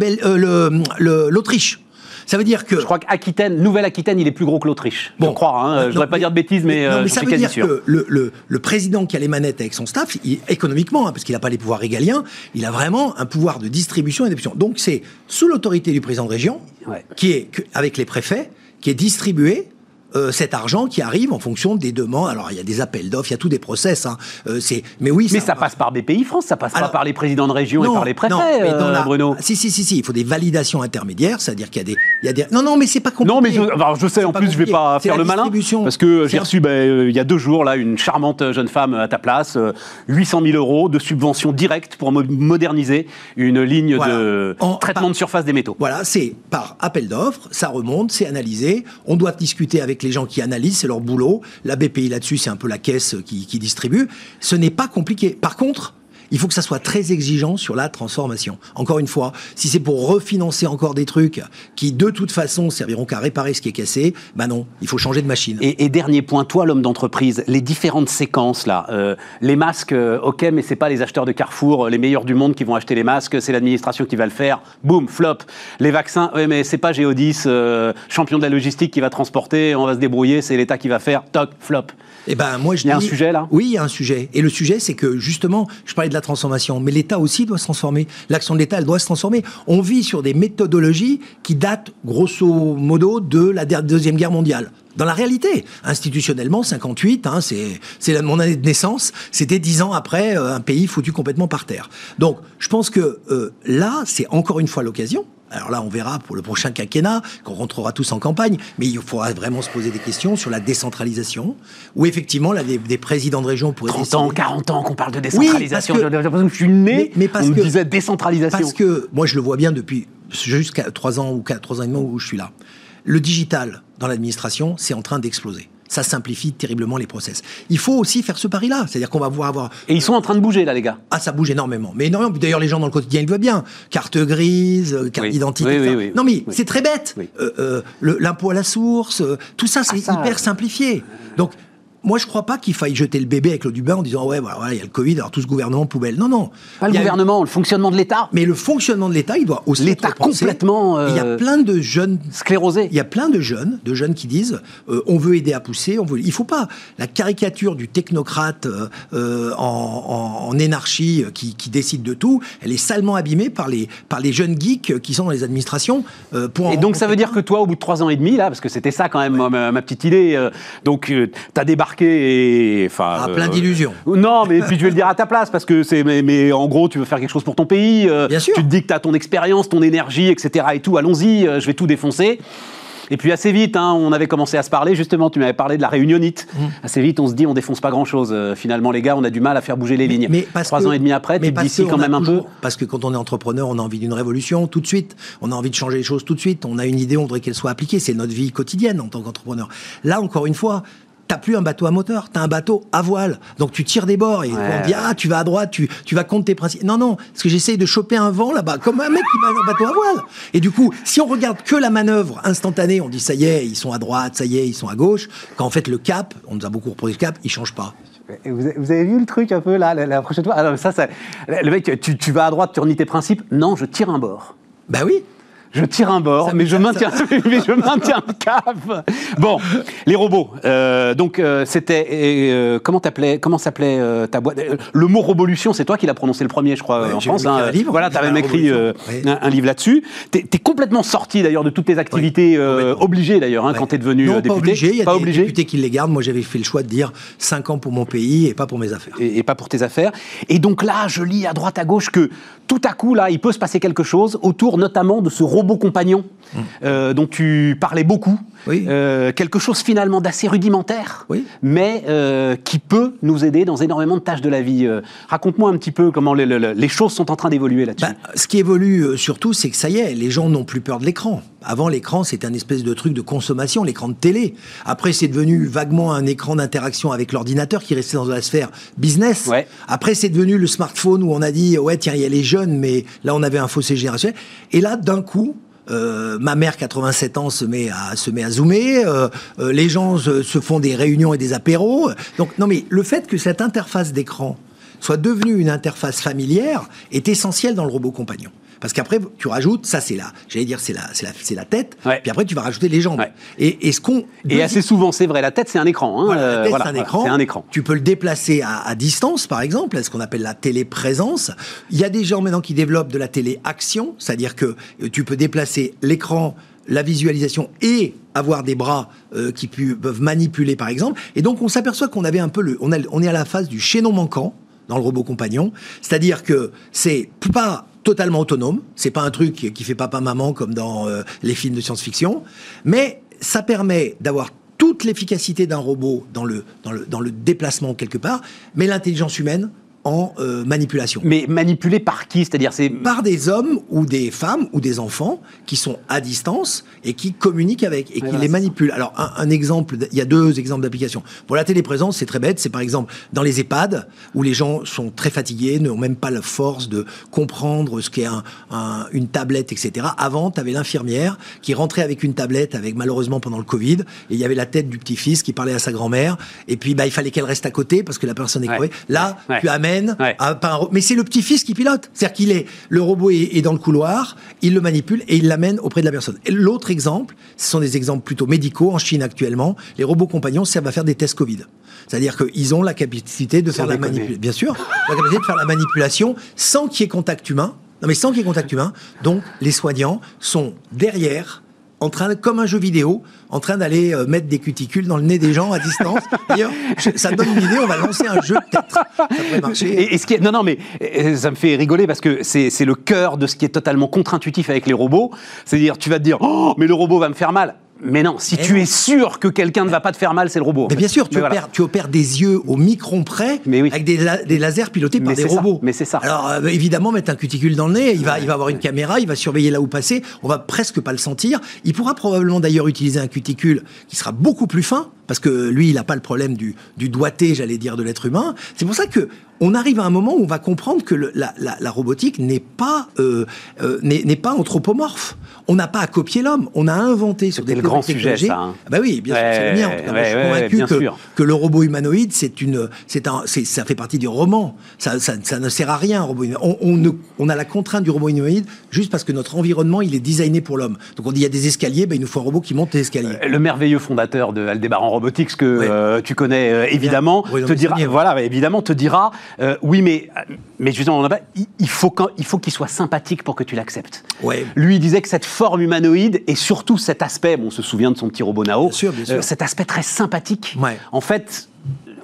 Speaker 2: Ça veut dire que
Speaker 1: Je crois qu'Aquitaine, Nouvelle-Aquitaine, il est plus gros que l'Autriche. je
Speaker 2: Bon.
Speaker 1: crois, hein, je
Speaker 2: Non,
Speaker 1: voudrais pas
Speaker 2: mais-
Speaker 1: dire de bêtises, mais,
Speaker 2: non,
Speaker 1: euh,
Speaker 2: mais ça veut
Speaker 1: quasi
Speaker 2: dire
Speaker 1: sûr.
Speaker 2: que le, le- le président qui a les manettes avec son staff, il- économiquement, hein, parce qu'il n'a pas les pouvoirs régaliens, il a vraiment un pouvoir de distribution et d'adoption. Donc c'est sous l'autorité du président de région,
Speaker 1: Ouais.
Speaker 2: qui est avec les préfets, qui est distribué. euh, cet argent qui arrive en fonction des demandes. Alors, il y a des appels d'offres, il y a tous des process. hein. Euh, c'est, mais oui,
Speaker 1: Mais ça passe par BPI France, ça passe pas par les présidents de région et par les préfets,
Speaker 2: non, mais dans
Speaker 1: euh,
Speaker 2: la-
Speaker 1: Bruno.
Speaker 2: Si, si, si, si, il faut des validations intermédiaires, c'est-à-dire qu'il y a des, il y a des. Non, non, mais c'est pas compliqué.
Speaker 1: Non, mais je, alors, je sais, en plus, je vais pas faire le malin. Parce que j'ai reçu, ben, euh, il y a deux jours, là, une charmante jeune femme à ta place, euh, 800 000 euros de subventions directes pour mo- moderniser une ligne
Speaker 2: Voilà.
Speaker 1: de
Speaker 2: En-
Speaker 1: traitement
Speaker 2: par-
Speaker 1: de surface des métaux.
Speaker 2: Voilà, c'est par appel d'offres, ça remonte, c'est analysé. On doit discuter avec les gens qui analysent, c'est leur boulot. La BPI là-dessus, c'est un peu la caisse qui, qui distribue. Ce n'est pas compliqué. Par contre, il faut que ça soit très exigeant sur la transformation. Encore une fois, si c'est pour refinancer encore des trucs qui de toute façon serviront qu'à réparer ce qui est cassé, bah non, il faut changer de machine.
Speaker 1: Et, dernier point, toi l'homme d'entreprise, les différentes séquences là, euh, les masques, euh, ok, mais c'est pas les acheteurs de Carrefour, euh, les meilleurs du monde qui vont acheter les masques, c'est l'administration qui va le faire. Boum, flop. Les vaccins, ouais, mais c'est pas Géodis, champion de la logistique qui va transporter, on va se débrouiller, c'est l'État qui va faire. Toc, flop.
Speaker 2: Eh ben, moi, je
Speaker 1: il y a un sujet là?
Speaker 2: Oui, il y a un sujet. Et le sujet, c'est que justement, je parlais de la transformation, mais l'État aussi doit se transformer. L'action de l'État, elle doit se transformer. On vit sur des méthodologies qui datent, grosso modo, de la Deuxième Guerre mondiale. Dans la réalité, institutionnellement, 58, hein, c'est mon année de naissance, c'était dix ans après euh, un pays foutu complètement par terre. Donc, je pense que euh, là, c'est encore une fois l'occasion, alors là, on verra pour le prochain quinquennat, qu'on rentrera tous en campagne, mais il faudra vraiment se poser des questions sur la décentralisation, où effectivement, là, des, présidents de région pourraient
Speaker 1: 30 ans, 40 ans qu'on parle de décentralisation. J'ai l'impression que je suis né, mais, parce on me disait décentralisation.
Speaker 2: Parce que, moi, je le vois bien depuis jusqu'à 3 ans ou 4, 3 ans et demi où je suis là. Le digital dans l'administration, c'est en train d'exploser ça simplifie terriblement les process. Il faut aussi faire ce pari-là, c'est-à-dire qu'on va voir avoir.
Speaker 1: Et ils sont en train de bouger là, les gars.
Speaker 2: Ah, ça bouge énormément, mais énormément. D'ailleurs, les gens dans le quotidien ils le voient bien. Carte grise, euh, carte d'identité. non, mais c'est très bête. Euh, euh, l'impôt à la source, tout ça, c'est ah, hyper simplifié. Donc moi, je crois pas qu'il faille jeter le bébé avec l'eau du bain en disant ouais, voilà, il y a le Covid, alors tout ce gouvernement poubelle. Non, non.
Speaker 1: Pas le gouvernement, le fonctionnement de l'État.
Speaker 2: Mais le fonctionnement de l'État, il doit aussi
Speaker 1: l'État complètement.
Speaker 2: il y a plein de jeunes
Speaker 1: sclérosés.
Speaker 2: Il y a plein de jeunes, de jeunes qui disent euh, on veut aider à pousser, on veut. Il faut pas la caricature du technocrate euh, euh, en, en, énarchie qui, qui, décide de tout. Elle est salement abîmée par les par les jeunes geeks qui sont dans les administrations.
Speaker 1: pour et donc ça veut dire que toi, au bout de trois ans et demi là, parce que c'était ça quand même ma, ma, petite idée. donc tu as débarqué et
Speaker 2: ah, plein euh, d'illusions.
Speaker 1: non, mais puis je vais le dire à ta place parce que c'est. Mais, en gros, tu veux faire quelque chose pour ton pays.
Speaker 2: Euh, Bien sûr.
Speaker 1: Tu te dis que tu as ton expérience, ton énergie, etc. Et tout. Allons-y. Euh, je vais tout défoncer. Et puis assez vite, hein, on avait commencé à se parler, justement, tu m'avais parlé de la réunionite. Mmh. Assez vite, on se dit, on défonce pas grand-chose. finalement, les gars, on a du mal à faire bouger les lignes. Mais, Trois ans et demi après, tu te dis si quand même un peu.
Speaker 2: Parce que quand on est entrepreneur, on a envie d'une révolution tout de suite. On a envie de changer les choses tout de suite. On a une idée, on voudrait qu'elle soit appliquée. C'est notre vie quotidienne en tant qu'entrepreneur. Là, encore une fois, t'as plus un bateau à moteur, t'as un bateau à voile. Donc tu tires des bords et on dit ah tu vas à droite, tu, tu vas contre tes principes. Non non, parce que j'essaye de choper un vent là-bas comme un mec qui va un bateau à voile. Et du coup, si on regarde que la manœuvre instantanée, on dit ça y est, ils sont à droite, ça y est, ils sont à gauche. Quand en fait le cap, on nous a beaucoup reposé le cap, il change pas.
Speaker 1: Vous avez, vu le truc un peu là, la, prochaine fois? Ah ça, ça, Le mec, tu, tu vas à droite, tu renies tes principes? Non, je tire un bord.
Speaker 2: Bah oui
Speaker 1: je tire un bord, mais je, maintiens, [laughs] mais je maintiens le cap. Bon, les robots. Euh, donc, euh, c'était. Euh, comment t'appelais Comment s'appelait ta boîte? Le mot révolution, c'est toi qui l'as prononcé le premier, je crois, en France.
Speaker 2: Hein. Un livre,
Speaker 1: voilà, t'avais même écrit un, livre là-dessus. T'es es complètement sorti d'ailleurs de toutes tes activités obligées d'ailleurs hein, quand t'es devenu
Speaker 2: non,
Speaker 1: député.
Speaker 2: Pas obligé. Il y a des députés qui les gardent. Moi, j'avais fait le choix de dire 5 ans pour mon pays et pas pour mes affaires.
Speaker 1: Et, et pas pour tes affaires. Et donc là, je lis à droite à gauche que tout à coup, là, il peut se passer quelque chose autour notamment de ce robot compagnon mmh. euh, dont tu parlais beaucoup. Euh, quelque chose finalement d'assez rudimentaire, mais euh, qui peut nous aider dans énormément de tâches de la vie. Raconte-moi un petit peu comment les, choses sont en train d'évoluer là-dessus.
Speaker 2: Bah, ce qui évolue surtout, c'est que ça y est, les gens n'ont plus peur de l'écran. Avant, l'écran, c'était un espèce de truc de consommation, l'écran de télé. Après, c'est devenu vaguement un écran d'interaction avec l'ordinateur qui restait dans la sphère business. Après, c'est devenu le smartphone où on a dit, ouais, tiens, il y a les jeunes, mais là, on avait un fossé générationnel. Et là, d'un coup, euh, ma mère, 87 ans, se met à, se met à zoomer. Euh, euh, les gens se, font des réunions et des apéros. Donc, non, mais le fait que cette interface d'écran soit devenue une interface familière est essentiel dans le robot compagnon. Parce qu'après, tu rajoutes, ça c'est là, j'allais dire, c'est la, c'est la, c'est la tête, puis après tu vas rajouter les jambes. Et, et, ce qu'on.
Speaker 1: Et assez souvent, c'est vrai, la tête c'est un écran. Hein,
Speaker 2: voilà, la tête, c'est un écran. un écran. Tu peux le déplacer à, distance, par exemple, ce qu'on appelle la téléprésence. Il y a des gens maintenant qui développent de la téléaction, c'est-à-dire que euh, tu peux déplacer l'écran la visualisation et avoir des bras euh, qui peuvent manipuler, par exemple. Et donc, on s'aperçoit qu'on avait un peu le, on, on est à la phase du chaînon manquant dans le robot compagnon, c'est-à-dire que c'est pas totalement autonome. C'est pas un truc qui fait papa-maman comme dans euh, les films de science-fiction, mais ça permet d'avoir toute l'efficacité d'un robot dans le, dans, le, dans le déplacement quelque part, mais l'intelligence humaine en euh, manipulation.
Speaker 1: Mais manipulé par qui? C'est-à-dire c'est
Speaker 2: par des hommes ou des femmes ou des enfants qui sont à distance et qui communiquent avec et qui
Speaker 1: voilà,
Speaker 2: les manipulent. Alors un, un exemple, il y a deux exemples d'application. Pour la téléprésence, c'est très bête. C'est par exemple dans les EHPAD où les gens sont très fatigués, n'ont même pas la force de comprendre ce qu'est un, un- une tablette, etc. Avant, tu avais l'infirmière qui rentrait avec une tablette, avec malheureusement pendant le Covid, et il y avait la tête du petit-fils qui parlait à sa grand-mère, et puis bah, il fallait qu'elle reste à côté parce que la personne est
Speaker 1: Ouais.
Speaker 2: crevée. Là,
Speaker 1: Ouais.
Speaker 2: tu amènes,
Speaker 1: Ouais.
Speaker 2: à- par un ro- mais c'est le petit-fils qui pilote. C'est-à-dire qu'il est, le robot est, est dans le couloir, il le manipule et il l'amène auprès de la personne. Et L'autre exemple, ce sont des exemples plutôt médicaux en Chine actuellement. Les robots compagnons servent à faire des tests Covid. C'est-à-dire qu'ils ont la capacité de faire la manipulation. Bien sûr, la capacité de faire la manipulation sans qu'il y ait contact humain. Non, mais sans qu'il y ait contact humain. Donc, les soignants sont derrière, en train, comme un jeu vidéo, en train d'aller euh, mettre des cuticules dans le nez des gens à distance. [laughs] D'ailleurs, ça donne une idée, on va lancer un jeu peut-être. Ça pourrait marcher.
Speaker 1: Et, et ce qui est- non, non, mais euh, ça me fait rigoler parce que c'est c'est le cœur de ce qui est totalement contre-intuitif avec les robots. C'est-à-dire, tu vas te dire, oh, mais le robot va me faire mal. Mais non, si
Speaker 2: Mais
Speaker 1: tu
Speaker 2: non.
Speaker 1: es sûr que quelqu'un ne va pas te faire mal, c'est le robot.
Speaker 2: Mais bien sûr, tu
Speaker 1: Mais
Speaker 2: opères,
Speaker 1: voilà.
Speaker 2: tu opères des yeux au micron près
Speaker 1: Mais oui.
Speaker 2: avec des, la- des lasers pilotés par des
Speaker 1: ça,
Speaker 2: robots.
Speaker 1: mais c'est ça.
Speaker 2: Alors euh, évidemment, mettre un cuticule dans le nez, il va, il va avoir une caméra, il va surveiller là où passer, on va presque pas le sentir. Il pourra probablement d'ailleurs utiliser un cuticule qui sera beaucoup plus fin, parce que lui, il n'a pas le problème du, du doigté, j'allais dire, de l'être humain. C'est pour ça que on arrive à un moment où on va comprendre que le- la, la- la robotique n'est pas, euh, euh, n'est n'est pas anthropomorphe. On n'a pas à copier l'homme, on a inventé sur
Speaker 1: C'était
Speaker 2: des
Speaker 1: le grand sujet, ça, hein.
Speaker 2: Ah bah oui, bien sûr, c'est le mien. En tout cas, moi, je suis
Speaker 1: Ouais,
Speaker 2: convaincu que,
Speaker 1: sûr.
Speaker 2: que le robot humanoïde, c'est une, c'est un, c'est- ça fait partie du roman. Ça, ça, ça ne sert à rien, un robot. On, on, ne- on a la contrainte du robot humanoïde juste parce que notre environnement, il est designé pour l'homme. Donc on dit il y a des escaliers, ben, il nous faut un robot qui monte les escaliers.
Speaker 1: Le merveilleux fondateur de Aldebaran Robotics que euh, tu connais euh, évidemment te dira voilà évidemment te dira euh, oui mais mais justement il, faut qu'il soit sympathique pour que tu l'acceptes.
Speaker 2: Ouais.
Speaker 1: Lui il disait que cette forme humanoïde et surtout cet aspect bon, on se souvient de son petit robot Nao
Speaker 2: Bien sûr, bien sûr.
Speaker 1: euh, cet aspect très sympathique
Speaker 2: Ouais.
Speaker 1: en fait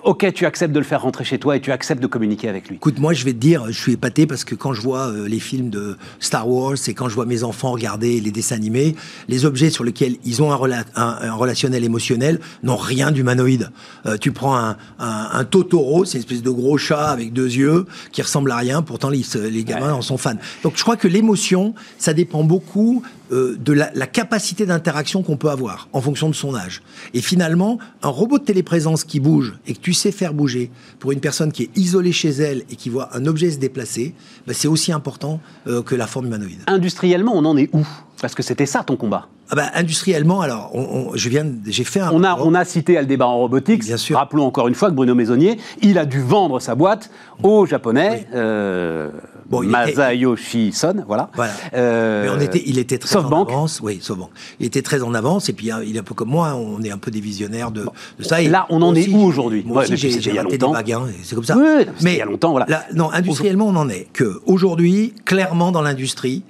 Speaker 1: ok tu acceptes de le faire rentrer chez toi et tu acceptes de communiquer avec lui.
Speaker 2: Écoute, moi, je vais te dire, je suis épaté parce que quand je vois euh, les films de Star Wars et quand je vois mes enfants regarder les dessins animés, les objets sur lesquels ils ont un, rela- un- un relationnel émotionnel n'ont rien d'humanoïde. Euh, tu prends un, un- un Totoro, c'est une espèce de gros chat avec deux yeux qui ressemble à rien, pourtant les, les gamins en sont fans. Donc je crois que l'émotion, ça dépend beaucoup euh, de la, capacité d'interaction qu'on peut avoir en fonction de son âge. Et finalement, un robot de téléprésence qui bouge et que tu sais faire bouger pour une personne qui est isolée chez elle et qui voit un objet se déplacer, bah, c'est aussi important euh, que la forme humanoïde.
Speaker 1: Industriellement on en est où? Parce que c'était ça ton combat.
Speaker 2: Ah bah, industriellement, alors, on- on- je viens, de- j'ai fait un.
Speaker 1: On a, on a cité Aldebaran Robotics.
Speaker 2: Bien sûr.
Speaker 1: Rappelons encore une fois que Bruno Maisonnier, il a dû vendre sa boîte aux Japonais, euh,
Speaker 2: Bon, il était-
Speaker 1: Masayoshi Son, voilà.
Speaker 2: Voilà.
Speaker 1: Euh,
Speaker 2: Mais on était, il était très en avance. Oui, SoftBank. Il était très en avance. Et puis, hein, il est un peu comme moi. On est un peu des visionnaires de, de ça. Et
Speaker 1: Là, on en est où aujourd'hui
Speaker 2: Moi
Speaker 1: Ouais,
Speaker 2: aussi, j'ai raté des bagues. hein, C'est comme ça.
Speaker 1: Oui, c'était il y a longtemps, voilà.
Speaker 2: là, non, industriellement, on en est que aujourd'hui, clairement, dans l'industrie,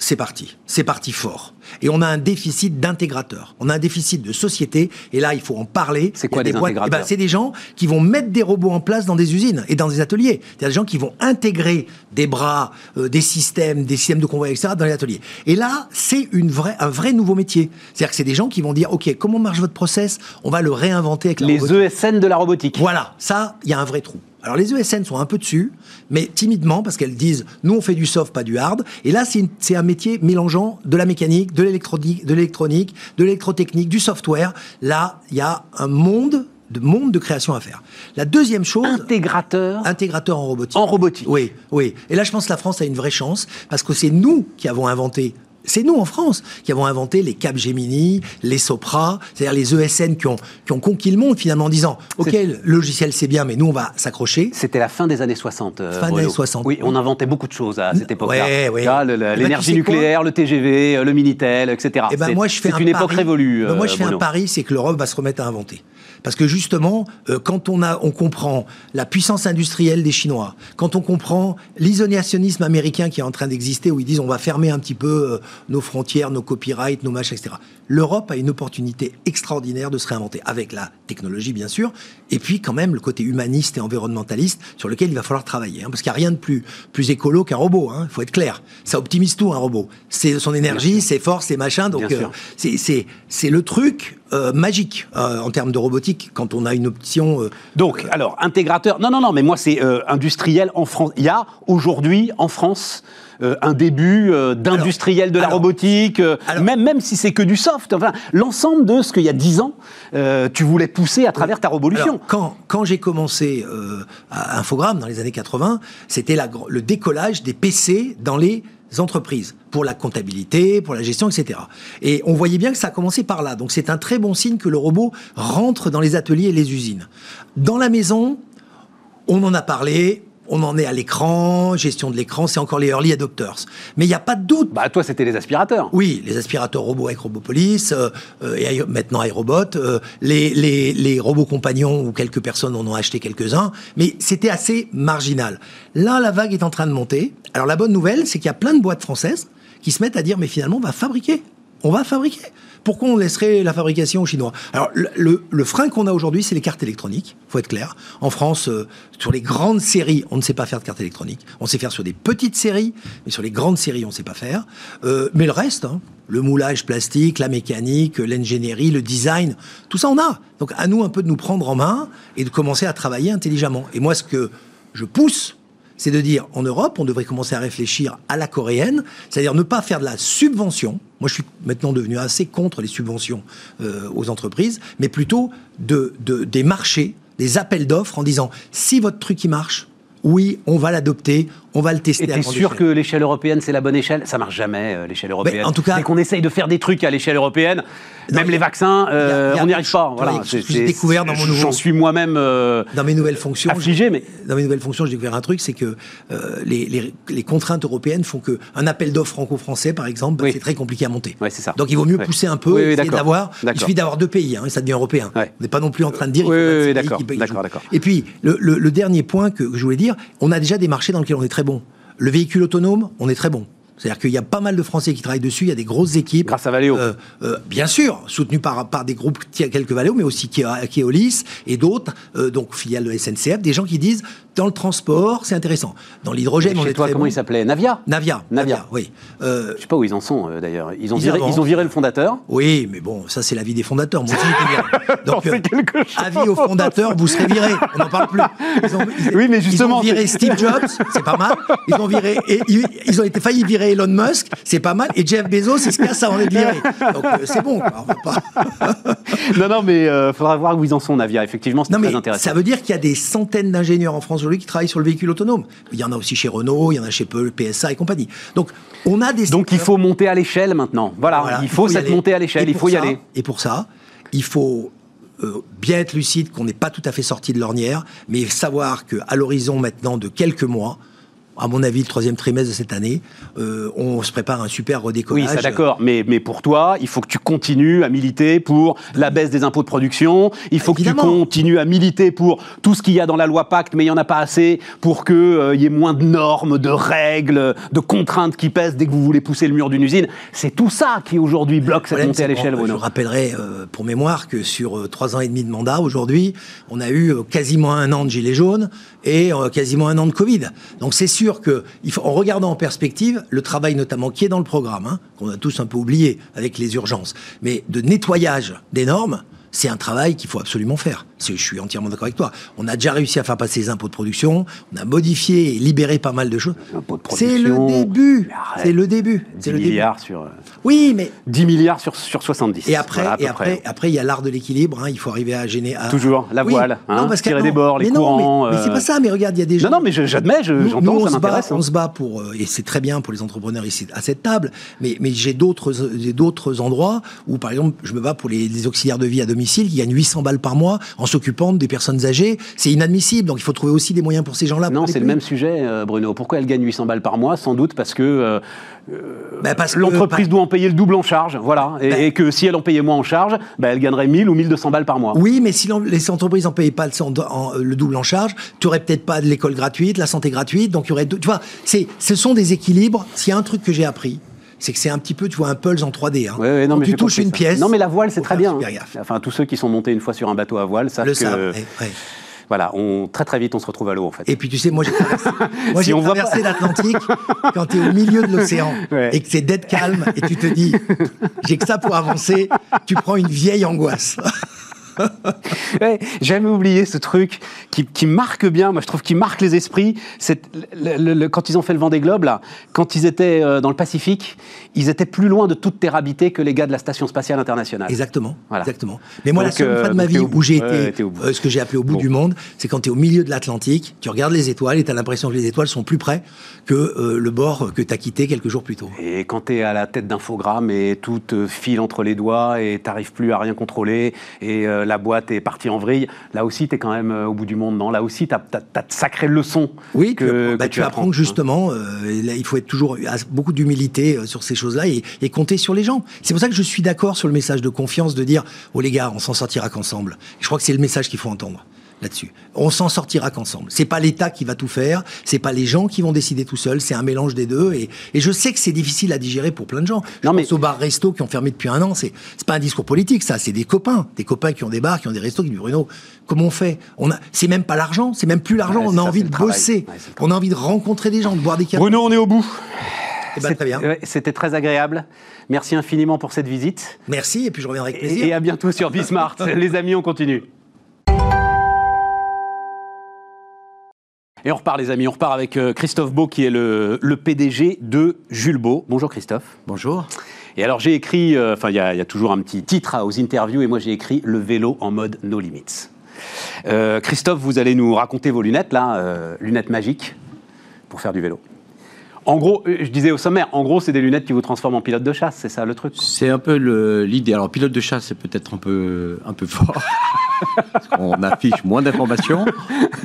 Speaker 2: c'est parti. C'est parti fort. Et on a un déficit d'intégrateurs. On a un déficit de société. Et là, il faut en parler.
Speaker 1: C'est quoi,
Speaker 2: des eh ben,
Speaker 1: intégrateurs
Speaker 2: C'est des gens qui vont mettre des robots en place dans des usines et dans des ateliers. A des gens qui vont intégrer des bras, euh, des systèmes, des systèmes de convoi, etc. dans les ateliers. Et là, c'est une vraie, un vrai nouveau métier. C'est-à-dire que c'est des gens qui vont dire, OK, comment marche votre process? On va le réinventer avec la
Speaker 1: Les
Speaker 2: robotique.
Speaker 1: ESN de la robotique.
Speaker 2: Voilà, ça, il y a un vrai trou. Alors les ESN sont un peu dessus, mais timidement, parce qu'elles disent, nous on fait du soft, pas du hard. Et là, c'est un métier mélangeant de la mécanique, de l'électronique, de l'électronique, de l'électrotechnique, du software. Là, il y a un monde de monde de création à faire. La deuxième chose,
Speaker 1: Intégrateur
Speaker 2: intégrateur en robotique.
Speaker 1: en robotique.
Speaker 2: Oui, oui. Et là, je pense que la France a une vraie chance parce que c'est nous qui avons inventé. C'est nous en France qui avons inventé les Capgemini, les Sopra, c'est-à-dire les ESN qui ont, qui ont conquis le monde finalement en disant Ok, le logiciel c'est bien, mais nous on va s'accrocher.
Speaker 1: C'était la fin des années 60. euh,
Speaker 2: Fin des années 60.
Speaker 1: Oui, on inventait beaucoup de choses à cette époque-là.
Speaker 2: Ouais, ouais. Ben,
Speaker 1: L'énergie
Speaker 2: tu sais quoi
Speaker 1: nucléaire, le TGV, euh, le Minitel, etc.
Speaker 2: Eh ben
Speaker 1: C'est-
Speaker 2: moi je fais
Speaker 1: C'est
Speaker 2: un
Speaker 1: une époque révolue.
Speaker 2: Ben, moi
Speaker 1: euh,
Speaker 2: je fais un
Speaker 1: Bruno.
Speaker 2: pari, c'est que l'Europe va se remettre à inventer. Parce que justement, euh, quand on comprend la puissance industrielle des Chinois, quand on comprend l'isolationnisme américain qui est en train d'exister, où ils disent on va fermer un petit peu euh, nos frontières, nos copyrights, nos machins, etc. L'Europe a une opportunité extraordinaire de se réinventer avec la technologie bien sûr, et puis quand même le côté humaniste et environnementaliste sur lequel il va falloir travailler, hein, parce qu'il n'y a rien de plus plus écolo qu'un robot. Il faut être clair, ça optimise tout un robot. C'est son énergie, ses forces, ses machins. Donc euh, c'est- c'est c'est le truc euh, magique euh, en termes de robotique quand on a une option. euh,
Speaker 1: Donc, alors, intégrateur. Non, non, non, mais moi, c'est euh, industriel en France. Il y a aujourd'hui en France euh, un début euh, d'industriel de la
Speaker 2: alors-
Speaker 1: robotique, euh,
Speaker 2: alors-
Speaker 1: même, même si c'est que du soft. Enfin, l'ensemble de ce qu'il y a dix ans, tu voulais pousser à travers ta révolution.
Speaker 2: Alors, quand, quand j'ai commencé à Infogrames dans les années 80, c'était le décollage des PC dans les entreprises pour la comptabilité, pour la gestion, etc. Et on voyait bien que ça a commencé par là. Donc c'est un très bon signe que le robot rentre dans les ateliers et les usines. Dans la maison, on en a parlé. On en est à l'écran, gestion de l'écran, c'est encore les early adopters. Mais il n'y a pas de doute
Speaker 1: Bah, toi, c'était les aspirateurs.
Speaker 2: oui, les aspirateurs robots avec Robopolis, euh, euh, et maintenant iRobot, euh, les, les, les robots compagnons, où quelques personnes en ont acheté quelques-uns, mais c'était assez marginal. Là, la vague est en train de monter. Alors la bonne nouvelle, c'est qu'il y a plein de boîtes françaises qui se mettent à dire, mais finalement, on va fabriquer. On va fabriquer. Pourquoi on laisserait la fabrication aux Chinois? Alors, le, frein qu'on a aujourd'hui, c'est les cartes électroniques, faut être clair. En France, euh, sur les grandes séries, on ne sait pas faire de cartes électroniques. On sait faire sur des petites séries, mais sur les grandes séries, on ne sait pas faire. Euh, mais le reste, hein, le moulage plastique, la mécanique, l'ingénierie, le design, tout ça, on a. Donc, à nous un peu de nous prendre en main et de commencer à travailler intelligemment. Et moi, ce que je pousse, c'est de dire en Europe, on devrait commencer à réfléchir à la coréenne, c'est-à-dire ne pas faire de la subvention. Moi, je suis maintenant devenu assez contre les subventions euh, aux entreprises, mais plutôt de, de- des marchés, des appels d'offres en disant si votre truc il marche, oui, on va l'adopter, on va le tester.
Speaker 1: Et t'es sûr que l'échelle européenne, c'est la bonne échelle? Ça marche jamais, euh, l'échelle européenne.
Speaker 2: en tout cas-
Speaker 1: Dès qu'on essaye de faire des trucs à l'échelle européenne, même les vaccins, euh,
Speaker 2: il y a-
Speaker 1: on n'y arrive pas. Voilà,
Speaker 2: j'ai découvert dans mon nouveau-
Speaker 1: J'en suis moi-même euh,
Speaker 2: Dans mes nouvelles fonctions,
Speaker 1: affligé, mais
Speaker 2: dans mes nouvelles fonctions, j'ai découvert un truc, c'est que euh, les, les- les contraintes européennes font que un appel d'offres franco-français, par exemple,
Speaker 1: Oui.
Speaker 2: c'est très compliqué à monter.
Speaker 1: Ouais, c'est ça.
Speaker 2: Donc il vaut mieux
Speaker 1: Ouais.
Speaker 2: pousser un peu,
Speaker 1: Oui, oui,
Speaker 2: d'avoir. Il suffit d'avoir deux pays, hein, et ça devient européen.
Speaker 1: Ouais.
Speaker 2: On n'est pas non plus en train de dire.
Speaker 1: Oui,
Speaker 2: qu'il faut
Speaker 1: oui,
Speaker 2: 26
Speaker 1: oui,
Speaker 2: pays
Speaker 1: d'accord, d'accord.
Speaker 2: Et puis le, dernier point que je voulais dire, on a déjà des marchés dans lesquels on est très bon. Le véhicule autonome, on est très bon. C'est-à-dire qu'il y a pas mal de Français qui travaillent dessus, il y a des grosses équipes.
Speaker 1: Grâce à Valeo.
Speaker 2: Euh, euh, bien sûr, soutenues par, par des groupes quelques Valeo, mais aussi Keolis et d'autres, euh, donc filiales de SNCF, des gens qui disent dans le transport, c'est intéressant. Dans l'hydrogène, on
Speaker 1: chez
Speaker 2: est
Speaker 1: toi,
Speaker 2: très
Speaker 1: comment
Speaker 2: bon.
Speaker 1: il s'appelait Navia
Speaker 2: Navia.
Speaker 1: Navia.
Speaker 2: oui.
Speaker 1: Je sais pas où ils en sont d'ailleurs. Ils ont
Speaker 2: Ils
Speaker 1: viré, ils ont viré le fondateur.
Speaker 2: oui, mais bon, ça c'est l'avis des fondateurs. Moi aussi, viré. Donc,
Speaker 1: quelque chose.
Speaker 2: avis aux fondateurs, vous serez virés. On n'en parle plus. Ils ont, ils-
Speaker 1: Oui, mais justement,
Speaker 2: Ils ont viré Steve Jobs, c'est pas mal. Ils ont viré, et, ils, ils ont été failli virer Elon Musk, c'est pas mal. Et Jeff Bezos, c'est ce qu'il y a, ça en viré. Donc euh, c'est bon. quoi. On va pas- [laughs]
Speaker 1: non, non, mais euh, faudra voir où ils en sont, Navia. Effectivement, c'est très
Speaker 2: mais
Speaker 1: intéressant.
Speaker 2: ça veut dire qu'il y a des centaines d'ingénieurs en France aujourd'hui qui travaillent sur le véhicule autonome. Il y en a aussi chez Renault, il y en a chez Peu- PSA et compagnie. Donc, on a des.
Speaker 1: Donc il faut monter à l'échelle maintenant. Voilà,
Speaker 2: Voilà,
Speaker 1: il faut
Speaker 2: y
Speaker 1: cette montée à l'échelle, il faut y
Speaker 2: ça-
Speaker 1: aller.
Speaker 2: Et pour ça, il faut euh, bien être lucide qu'on n'est pas tout à fait sorti de l'ornière, mais savoir qu'à l'horizon maintenant de quelques mois, à mon avis, le troisième trimestre de cette année, euh, on se prépare à un super
Speaker 1: Oui,
Speaker 2: redécollage.
Speaker 1: ça d'accord. Mais, mais pour toi, il faut que tu continues à militer pour la baisse des impôts de production. Il faut que tu continues à militer pour tout ce qu'il y a dans la loi Pacte, mais il n'y en a pas assez pour qu'il y ait moins de normes, de règles, de contraintes qui pèsent dès que vous voulez pousser le mur d'une usine. C'est tout ça qui aujourd'hui bloque cette montée à l'échelle,
Speaker 2: Je rappellerai euh, pour mémoire que sur euh, trois ans et demi de mandat, aujourd'hui, on a eu euh, quasiment un an de gilets jaunes et euh, quasiment un an de Covid. Donc c'est sûr que, en regardant en perspective, le travail notamment qui est dans le programme, hein, qu'on a tous un peu oublié avec les urgences, mais de nettoyage des normes, c'est un travail qu'il faut absolument faire. Je suis entièrement d'accord avec toi. On a déjà réussi à faire passer les impôts de production, on a modifié et libéré pas mal de choses. C'est le début. C'est le début.
Speaker 1: 10
Speaker 2: C'est le début.
Speaker 1: milliards sur, euh,
Speaker 2: Oui, mais
Speaker 1: 10 milliards sur, sur 70.
Speaker 2: et après,
Speaker 1: Voilà,
Speaker 2: et
Speaker 1: près.
Speaker 2: après, après, il y a l'art de l'équilibre. hein, il faut arriver à gêner. à-
Speaker 1: Toujours, la
Speaker 2: Oui.
Speaker 1: voile, hein,
Speaker 2: non, parce
Speaker 1: tirer
Speaker 2: non,
Speaker 1: des bords, les
Speaker 2: mais non,
Speaker 1: courants,
Speaker 2: mais, mais c'est
Speaker 1: euh,
Speaker 2: pas ça. Mais regarde, il y a des gens.
Speaker 1: Non, non, mais j'admets, j'entends, ça
Speaker 2: se bat-
Speaker 1: m'intéresse. hein.
Speaker 2: On se bat pour, euh, et c'est très bien pour les entrepreneurs ici à cette table. Mais, mais j'ai d'autres, d'autres endroits où, par exemple, je me bats pour les, les auxiliaires de vie à domicile qui gagnent 800 balles par mois en s'occupant des personnes âgées. C'est inadmissible. Donc il faut trouver aussi des moyens pour ces gens-là.
Speaker 1: Non, c'est le même sujet, euh, Bruno. Pourquoi elle gagne 800 balles par mois? Sans doute parce que euh,
Speaker 2: Ben, que-
Speaker 1: l'entreprise doit en payer le double en charge, voilà. Et,
Speaker 2: Ben-
Speaker 1: et que si elle en payait moins en charge, ben, elle gagnerait 1000 ou 1200 balles par mois.
Speaker 2: Oui, mais si les entreprises n'en payaient pas le, en- en- le double en charge, tu aurais peut-être pas de l'école gratuite, la santé gratuite, donc il y aurait, tu vois, ce sont des équilibres. S'il y a un truc que j'ai appris, c'est que c'est un petit peu, tu vois, un pulse en 3D. Hein.
Speaker 1: Ouais, ouais, non,
Speaker 2: Quand
Speaker 1: mais
Speaker 2: tu touches une
Speaker 1: ça.
Speaker 2: pièce.
Speaker 1: Non, mais la voile, c'est très bien. hein. Enfin, tous ceux qui sont montés une fois sur un bateau à voile savent
Speaker 2: Le
Speaker 1: que.
Speaker 2: savent. ouais, ouais.
Speaker 1: Voilà, on, très très vite, on se retrouve à l'eau en fait.
Speaker 2: Et puis tu sais, moi j'ai traversé, [laughs] moi,
Speaker 1: Si
Speaker 2: traversé l'Atlantique quand tu es au milieu de l'océan [laughs]
Speaker 1: Ouais.
Speaker 2: et que c'est dead calme et tu te dis, j'ai que ça pour avancer, tu prends une vieille angoisse. [laughs] [laughs]
Speaker 1: Ouais, J'avais oublié ce truc qui, qui marque bien, moi je trouve qu'il marque les esprits. Le- le- le- quand ils ont fait le Vendée Globe, là, quand ils étaient euh, dans le Pacifique, ils étaient plus loin de toute terre habitée que les gars de la Station Spatiale Internationale.
Speaker 2: Exactement,
Speaker 1: Voilà.
Speaker 2: exactement. Mais moi,
Speaker 1: Donc,
Speaker 2: la seule
Speaker 1: euh,
Speaker 2: fois de ma vie où j'ai été, euh, ce que j'ai appelé au bout
Speaker 1: Bon.
Speaker 2: du monde, c'est quand tu es au milieu de l'Atlantique, tu regardes les étoiles et tu as l'impression que les étoiles sont plus près que le bord que tu as quitté quelques jours plus tôt.
Speaker 1: Et quand tu es à la tête d'infogramme et tout te file entre les doigts et t'arrives plus à rien contrôler et la boîte est partie en vrille, là aussi tu es quand même euh, au bout du monde, non? Là aussi tu as, de sacrées leçons
Speaker 2: Oui,
Speaker 1: que,
Speaker 2: tu, apprends, bah,
Speaker 1: que
Speaker 2: tu apprends que justement, euh, là, il faut être toujours à beaucoup d'humilité euh, sur ces choses-là et, et compter sur les gens. C'est pour ça que je suis d'accord sur le message de confiance de dire, oh les gars, on s'en sortira qu'ensemble. Je crois que c'est le message qu'il faut entendre là-dessus. On s'en sortira qu'ensemble. C'est pas l'État qui va tout faire, c'est pas les gens qui vont décider tout seuls, c'est un mélange des deux. Et, et je sais que c'est difficile à digérer pour plein de gens. Je
Speaker 1: Non, mais-
Speaker 2: pense aux bars resto qui ont fermé depuis un an. C'est c'est pas un discours politique, ça. C'est des copains, des copains qui ont des bars, qui ont des restos, qui disent Bruno, comment on fait? On a, c'est même pas l'argent, c'est même plus l'argent.
Speaker 1: Ouais,
Speaker 2: on a
Speaker 1: ça,
Speaker 2: envie de bosser,
Speaker 1: Ouais,
Speaker 2: on a envie de rencontrer des gens, de boire des cafés.
Speaker 1: Bruno, on est au bout.
Speaker 2: Eh ben,
Speaker 1: ouais, C'était très agréable. Merci infiniment pour cette visite.
Speaker 2: Merci, et puis je reviendrai avec
Speaker 1: Et,
Speaker 2: plaisir.
Speaker 1: et à bientôt sur Bismart. [laughs] Les amis, on continue. Et on repart, les amis. On repart avec euh, Christophe Beau, qui est le, le PDG de Jules Beau. Bonjour, Christophe.
Speaker 3: Bonjour.
Speaker 1: Et alors, j'ai écrit, euh, enfin, il y, a- il y a toujours un petit titre hein, aux interviews, et moi, j'ai écrit Le vélo en mode no limits. Euh, Christophe, vous allez nous raconter vos lunettes, là, euh, lunettes magiques, pour faire du vélo. En gros, euh, je disais au sommaire, en gros, c'est des lunettes qui vous transforment en pilote de chasse, c'est ça le truc.
Speaker 3: C'est un peu l'idée. Alors, pilote de chasse, c'est peut-être un peu, un peu fort. [laughs] Parce qu'on affiche moins d'informations.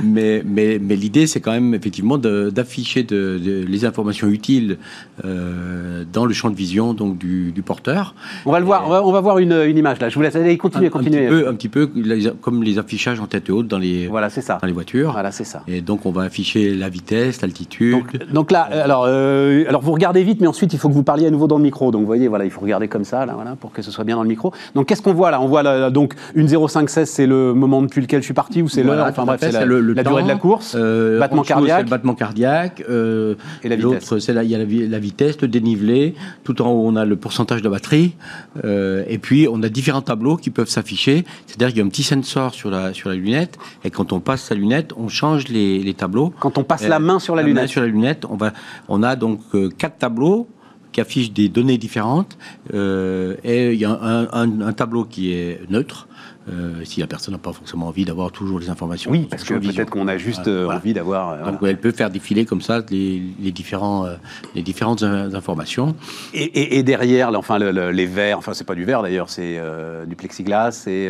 Speaker 3: Mais, mais, mais l'idée, c'est quand même effectivement d'afficher de- de- les informations utiles euh, dans le champ de vision donc, du, du porteur.
Speaker 1: On va le voir, on va, on va voir une, une image là. Je vous laisse aller,
Speaker 3: Un,
Speaker 1: continuez,
Speaker 3: un petit peu, un petit peu comme les affichages en tête haute dans les,
Speaker 1: Voilà, ça.
Speaker 3: dans les voitures.
Speaker 1: Voilà, c'est ça.
Speaker 3: Et donc, on va afficher la vitesse, l'altitude.
Speaker 1: Donc, donc là, euh, alors, euh, alors vous regardez vite, mais ensuite il faut que vous parliez à nouveau dans le micro. Donc vous voyez, voilà, il faut regarder comme ça, là, voilà, pour que ce soit bien dans le micro. Donc qu'est-ce qu'on voit là? On voit là, donc une 0,516, c'est le moment depuis lequel je suis parti ou c'est l'heure? Enfin bref, c'est la,
Speaker 3: le- le
Speaker 1: la durée
Speaker 3: temps,
Speaker 1: de la course,
Speaker 3: euh,
Speaker 1: battement cardiaque.
Speaker 3: Le battement cardiaque. euh,
Speaker 1: Et la
Speaker 3: l'autre,
Speaker 1: vitesse.
Speaker 3: c'est la, il y a la, vi- la vitesse, le dénivelé. Tout en haut, on a le pourcentage de batterie. euh, et puis, on a différents tableaux qui peuvent s'afficher. C'est-à-dire qu'il y a un petit sensor sur la, sur la lunette. Et quand on passe sa lunette, on change les, les tableaux.
Speaker 1: Quand on passe la main sur la, lunette.
Speaker 3: sur la lunette, on, va, on a donc euh, quatre tableaux qui affichent des données différentes. Euh, et il y a un tableau qui est neutre. Euh, si la personne n'a pas forcément envie d'avoir toujours les informations.
Speaker 1: Oui, parce que peut-être qu'on a juste euh,
Speaker 3: voilà.
Speaker 1: envie d'avoir. euh,
Speaker 3: Donc
Speaker 1: voilà.
Speaker 3: elle peut faire défiler comme ça les, les différents, les différentes in- informations.
Speaker 1: et, et- et derrière, là, enfin le- le- les verres, enfin c'est pas du verre d'ailleurs, c'est du plexiglas, c'est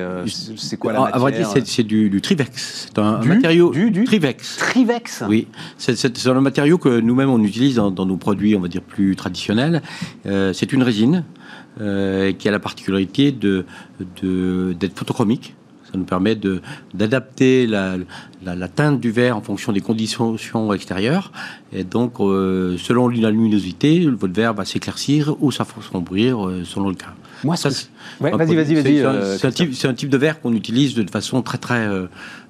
Speaker 1: c'est quoi la matière
Speaker 3: à vrai dire, c'est- du, du Trivex. C'est un, un
Speaker 1: Du-
Speaker 3: matériau
Speaker 1: du- du-
Speaker 3: Trivex.
Speaker 1: Trivex.
Speaker 3: Oui, c'est un matériau que nous-mêmes on utilise dans, dans nos produits, on va dire plus traditionnels. C'est une résine qui a la particularité de de- d'être photochromique. Ça nous permet de d'adapter la, la, la teinte du verre en fonction des conditions extérieures. Et donc, euh, selon la luminosité, votre verre va s'éclaircir ou s'assombrir euh, selon le cas.
Speaker 1: Moi,
Speaker 3: Ça,
Speaker 1: vas-y, vas-y, vas-y.
Speaker 3: c'est un-
Speaker 1: euh,
Speaker 3: C'est un, type, c'est un type de verre qu'on utilise de façon très très euh, euh,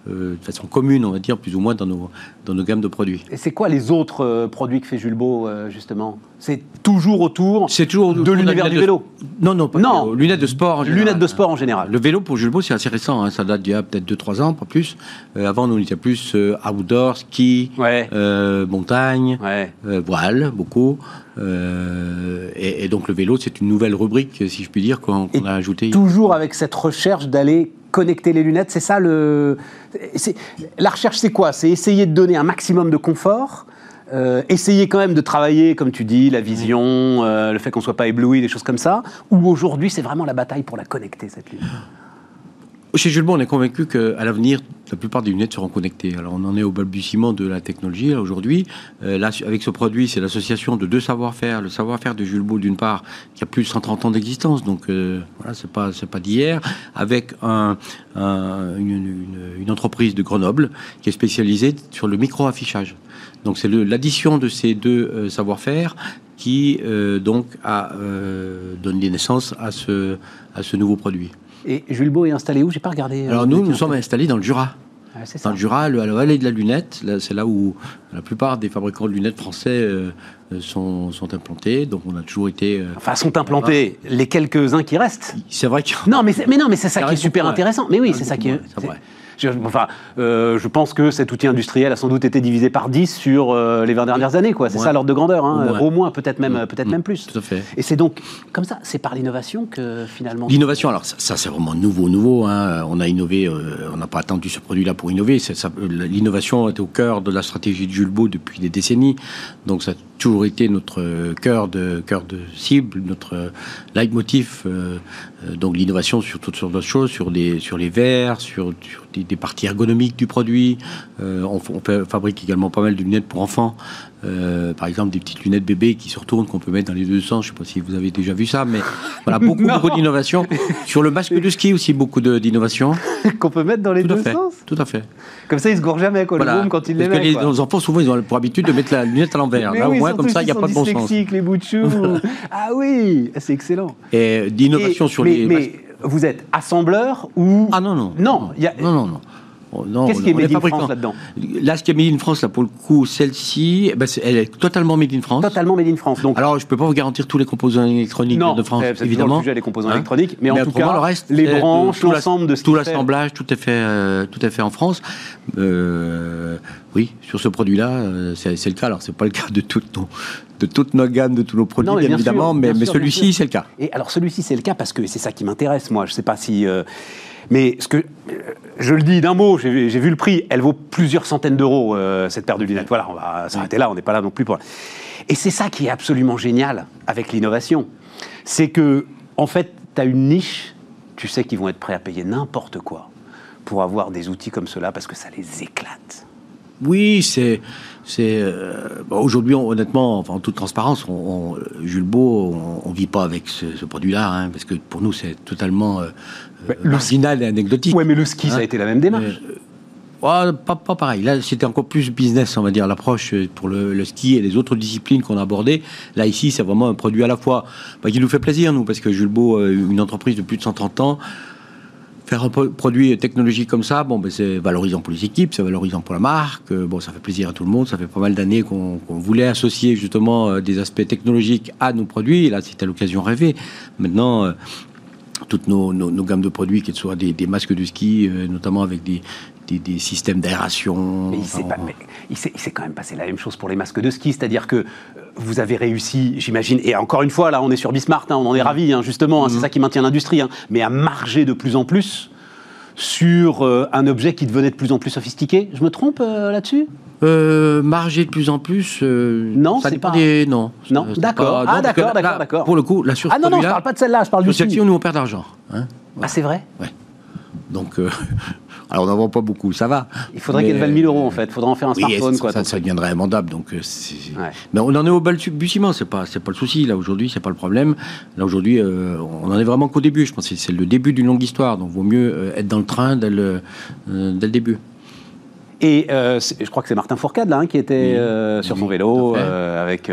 Speaker 3: de façon commune, on va dire, plus ou moins dans nos dans nos gammes de produits.
Speaker 1: Et c'est quoi les autres euh, produits que fait Beau, euh, justement? C'est toujours autour
Speaker 3: C'est toujours
Speaker 1: de l'univers du vélo?
Speaker 3: de- Non, non, pas
Speaker 1: Non.
Speaker 3: vélo. lunettes de sport. en général.
Speaker 1: Lunettes de sport en général.
Speaker 3: Le vélo pour Jules Beau, c'est assez récent. hein. Ça date d'il y a peut-être 2-3 ans, pas plus. Euh, avant, nous, on était plus euh, outdoor, ski,
Speaker 1: Ouais.
Speaker 3: euh, montagne,
Speaker 1: Ouais.
Speaker 3: euh, voile, beaucoup. Euh, et, et donc, le vélo, c'est une nouvelle rubrique, si je puis dire, qu'on a ajoutée.
Speaker 1: Toujours avec cette recherche d'aller connecter les lunettes, c'est ça le. La recherche, c'est quoi? C'est essayer de donner un maximum de confort. euh, essayer quand même de travailler, comme tu dis, la vision, euh, le fait qu'on soit pas ébloui, des choses comme ça. Ou aujourd'hui, c'est vraiment la bataille pour la connecter cette lunette.
Speaker 3: Chez Jules Bon, on est convaincu qu'à l'avenir, la plupart des lunettes seront connectées. Alors, on en est au balbutiement de la technologie aujourd'hui. Euh, avec ce produit, c'est l'association de deux savoir-faire. Le savoir-faire de Jules Beau, d'une part, qui a plus de 130 ans d'existence, donc euh, voilà, c'est pas pas d'hier, avec un, un- une, entreprise de Grenoble qui est spécialisée sur le micro-affichage. Donc, c'est l'addition de ces deux euh, savoir-faire qui euh, donc a donné naissance à ce à ce nouveau produit.
Speaker 1: Et Jules Beau est installé où? J'ai pas regardé. euh,
Speaker 3: Alors nous, nous sommes installés dans le Jura.
Speaker 1: C'est
Speaker 3: Dans le Jura, le- à la vallée de la lunette, c'est là où la plupart des fabricants de lunettes français euh, euh, sont, sont implantés. Donc on a toujours été. euh,
Speaker 1: Enfin, sont implantés les quelques-uns qui restent.
Speaker 3: c'est vrai a-
Speaker 1: Non, mais, c'est- mais non, mais c'est ça qui est super intéressant. Mais oui, c'est ça qui est.
Speaker 3: c'est- vrai.
Speaker 1: Je, enfin, euh, je pense que cet outil industriel a sans doute été divisé par 10 sur euh, les 20 dernières années, quoi. C'est ça l'ordre de grandeur, hein.
Speaker 3: Au moins.
Speaker 1: Peut-être même, peut-être
Speaker 3: Mm.
Speaker 1: même plus.
Speaker 3: Tout à fait.
Speaker 1: Et c'est donc comme ça, c'est par l'innovation que finalement.
Speaker 3: L'innovation, alors ça, ça, c'est vraiment nouveau, nouveau. hein. On a innové, euh, on n'a pas attendu ce produit-là pour innover. L'innovation est au cœur de la stratégie de Jules Beau depuis des décennies. Donc ça a toujours été notre cœur de, cœur de cible, notre leitmotiv. euh, donc l'innovation sur toutes sortes de choses, sur, les verres, sur, des, parties ergonomiques du produit. Euh, on, fabrique également pas mal de lunettes pour enfants. Euh, par exemple, des petites lunettes bébés qui se retournent, qu'on peut mettre dans les deux sens. Je ne sais pas si vous avez déjà vu ça, mais voilà, [laughs] beaucoup,
Speaker 1: Non.
Speaker 3: beaucoup d'innovation. Sur le masque de ski aussi, beaucoup de- d'innovation. [laughs]
Speaker 1: qu'on peut mettre dans les
Speaker 3: Tout
Speaker 1: deux
Speaker 3: fait.
Speaker 1: sens?
Speaker 3: Tout à fait.
Speaker 1: Comme ça, ils se gourent jamais, quoi, le
Speaker 3: Voilà.
Speaker 1: môme, quand ils les
Speaker 3: Parce que
Speaker 1: mettent.
Speaker 3: les, les enfants, souvent, ils ont pour habitude de mettre la lunette à l'envers. Là,
Speaker 1: oui,
Speaker 3: au moins, comme ça, il n'y a pas de bon sens.
Speaker 1: les bouts de [laughs] chou. ah oui, c'est excellent.
Speaker 3: Et d'innovation sur
Speaker 1: mais,
Speaker 3: les.
Speaker 1: Mais vous êtes assembleur ou
Speaker 3: Ah non, non.
Speaker 1: Non, il y a-
Speaker 3: non, non, non. Oh, non,
Speaker 1: Qu'est-ce qui est made in. France là-dedans?
Speaker 3: Là, ce qui est Made in France, là, pour le coup, celle-ci, eh ben, elle est totalement Made in France.
Speaker 1: Totalement made in France. Donc,
Speaker 3: Alors, je ne peux pas vous garantir tous les composants électroniques
Speaker 1: non,
Speaker 3: de France, évidemment.
Speaker 1: le sujet des composants
Speaker 3: Hein
Speaker 1: électroniques, mais, en tout cas,
Speaker 3: le reste,
Speaker 1: les branches,
Speaker 3: tout
Speaker 1: l'ensemble de ce
Speaker 3: tout l'assemblage, tout est fait, euh, tout est fait en France. Euh, oui, sur ce produit-là, euh, c'est le cas. Alors, c'est pas le cas de toutes nos, de toutes nos gammes, de tous nos produits,
Speaker 1: Non, mais
Speaker 3: bien,
Speaker 1: bien
Speaker 3: évidemment,
Speaker 1: sûr,
Speaker 3: mais,
Speaker 1: bien
Speaker 3: mais celui-ci, c'est le cas.
Speaker 1: Et alors celui-ci, c'est le cas parce que c'est ça qui m'intéresse, moi. Je sais pas si. euh, mais ce que. euh, Je le dis d'un mot, j'ai vu le prix. Elle vaut plusieurs centaines d'euros, euh, cette paire de lunettes. Voilà, on va s'arrêter là, on n'est pas là non plus pour. Et c'est ça qui est absolument génial avec l'innovation. C'est que, en fait, tu as une niche, tu sais qu'ils vont être prêts à payer n'importe quoi pour avoir des outils comme cela parce que ça les éclate.
Speaker 3: Oui, c'est. euh, Aujourd'hui, on- honnêtement, en toute transparence, Jules Beau, on ne vit pas avec ce, produit-là, hein, parce que pour nous, c'est totalement Marginal et anecdotique.
Speaker 1: Ouais, mais le ski, ça a
Speaker 3: Hein
Speaker 1: été la même démarche.
Speaker 3: Ouais, pas, pas pareil. Là, c'était encore plus business, on va dire, l'approche euh, pour le, le ski et les autres disciplines qu'on a abordées. Là, ici, c'est vraiment un produit à la fois bah, qui nous fait plaisir, nous, parce que Jules Beau, euh, une entreprise de plus de 130 ans, faire un pro- produit technologique comme ça, bon, ben, c'est valorisant pour les équipes, c'est valorisant pour la marque. bon, ça fait plaisir à tout le monde. Ça fait pas mal d'années qu'on voulait associer justement des aspects technologiques à nos produits. Et là, c'était l'occasion rêvée. Maintenant. Toutes nos, nos- nos gammes de produits, qu'elles soient des, des masques de ski, euh, notamment avec des, des- des systèmes d'aération.
Speaker 1: Mais il s'est quand même passé la même chose pour les masques de ski, c'est-à-dire que euh, vous avez réussi, j'imagine, et encore une fois, là, on est sur Bismart, hein, on en est ravis, hein, justement, hein, c'est ça qui maintient l'industrie, mais à marger de plus en plus sur euh, un objet qui devenait de plus en plus sophistiqué. Je me trompe euh, là-dessus?
Speaker 3: Euh, marger de plus en plus. euh,
Speaker 1: Non, c'est pas-
Speaker 3: des. Non.
Speaker 1: Non, d'accord. Ah,
Speaker 3: que
Speaker 1: d'accord, d'accord, d'accord.
Speaker 3: Pour le coup, là, sur
Speaker 1: Ah non, non, je parle pas de celle-là, je parle du
Speaker 3: section, nous, on perd d'argent. hein.
Speaker 1: Ah, c'est vrai?
Speaker 3: Donc, euh, [laughs] alors, on n'en vend pas beaucoup, ça va.
Speaker 1: Il faudrait
Speaker 3: Mais,
Speaker 1: qu'elle vaille 1000 euros, en fait. Il faudrait en faire un
Speaker 3: Oui,
Speaker 1: smartphone,
Speaker 3: ça,
Speaker 1: quoi.
Speaker 3: ça, ça deviendrait amendable. Donc, euh,
Speaker 1: Ouais.
Speaker 3: Mais on en est au balbutiement, c'est pas, c'est pas le souci. Là aujourd'hui, c'est pas le problème. Là aujourd'hui, euh, on en est vraiment qu'au début. Je pense que c'est le début d'une longue histoire. Donc, vaut mieux euh, être dans le train dès le, euh, dès le début.
Speaker 1: Et euh, je crois que c'est Martin Fourcade là, hein, qui était
Speaker 3: Oui.
Speaker 1: euh, sur son vélo euh, avec,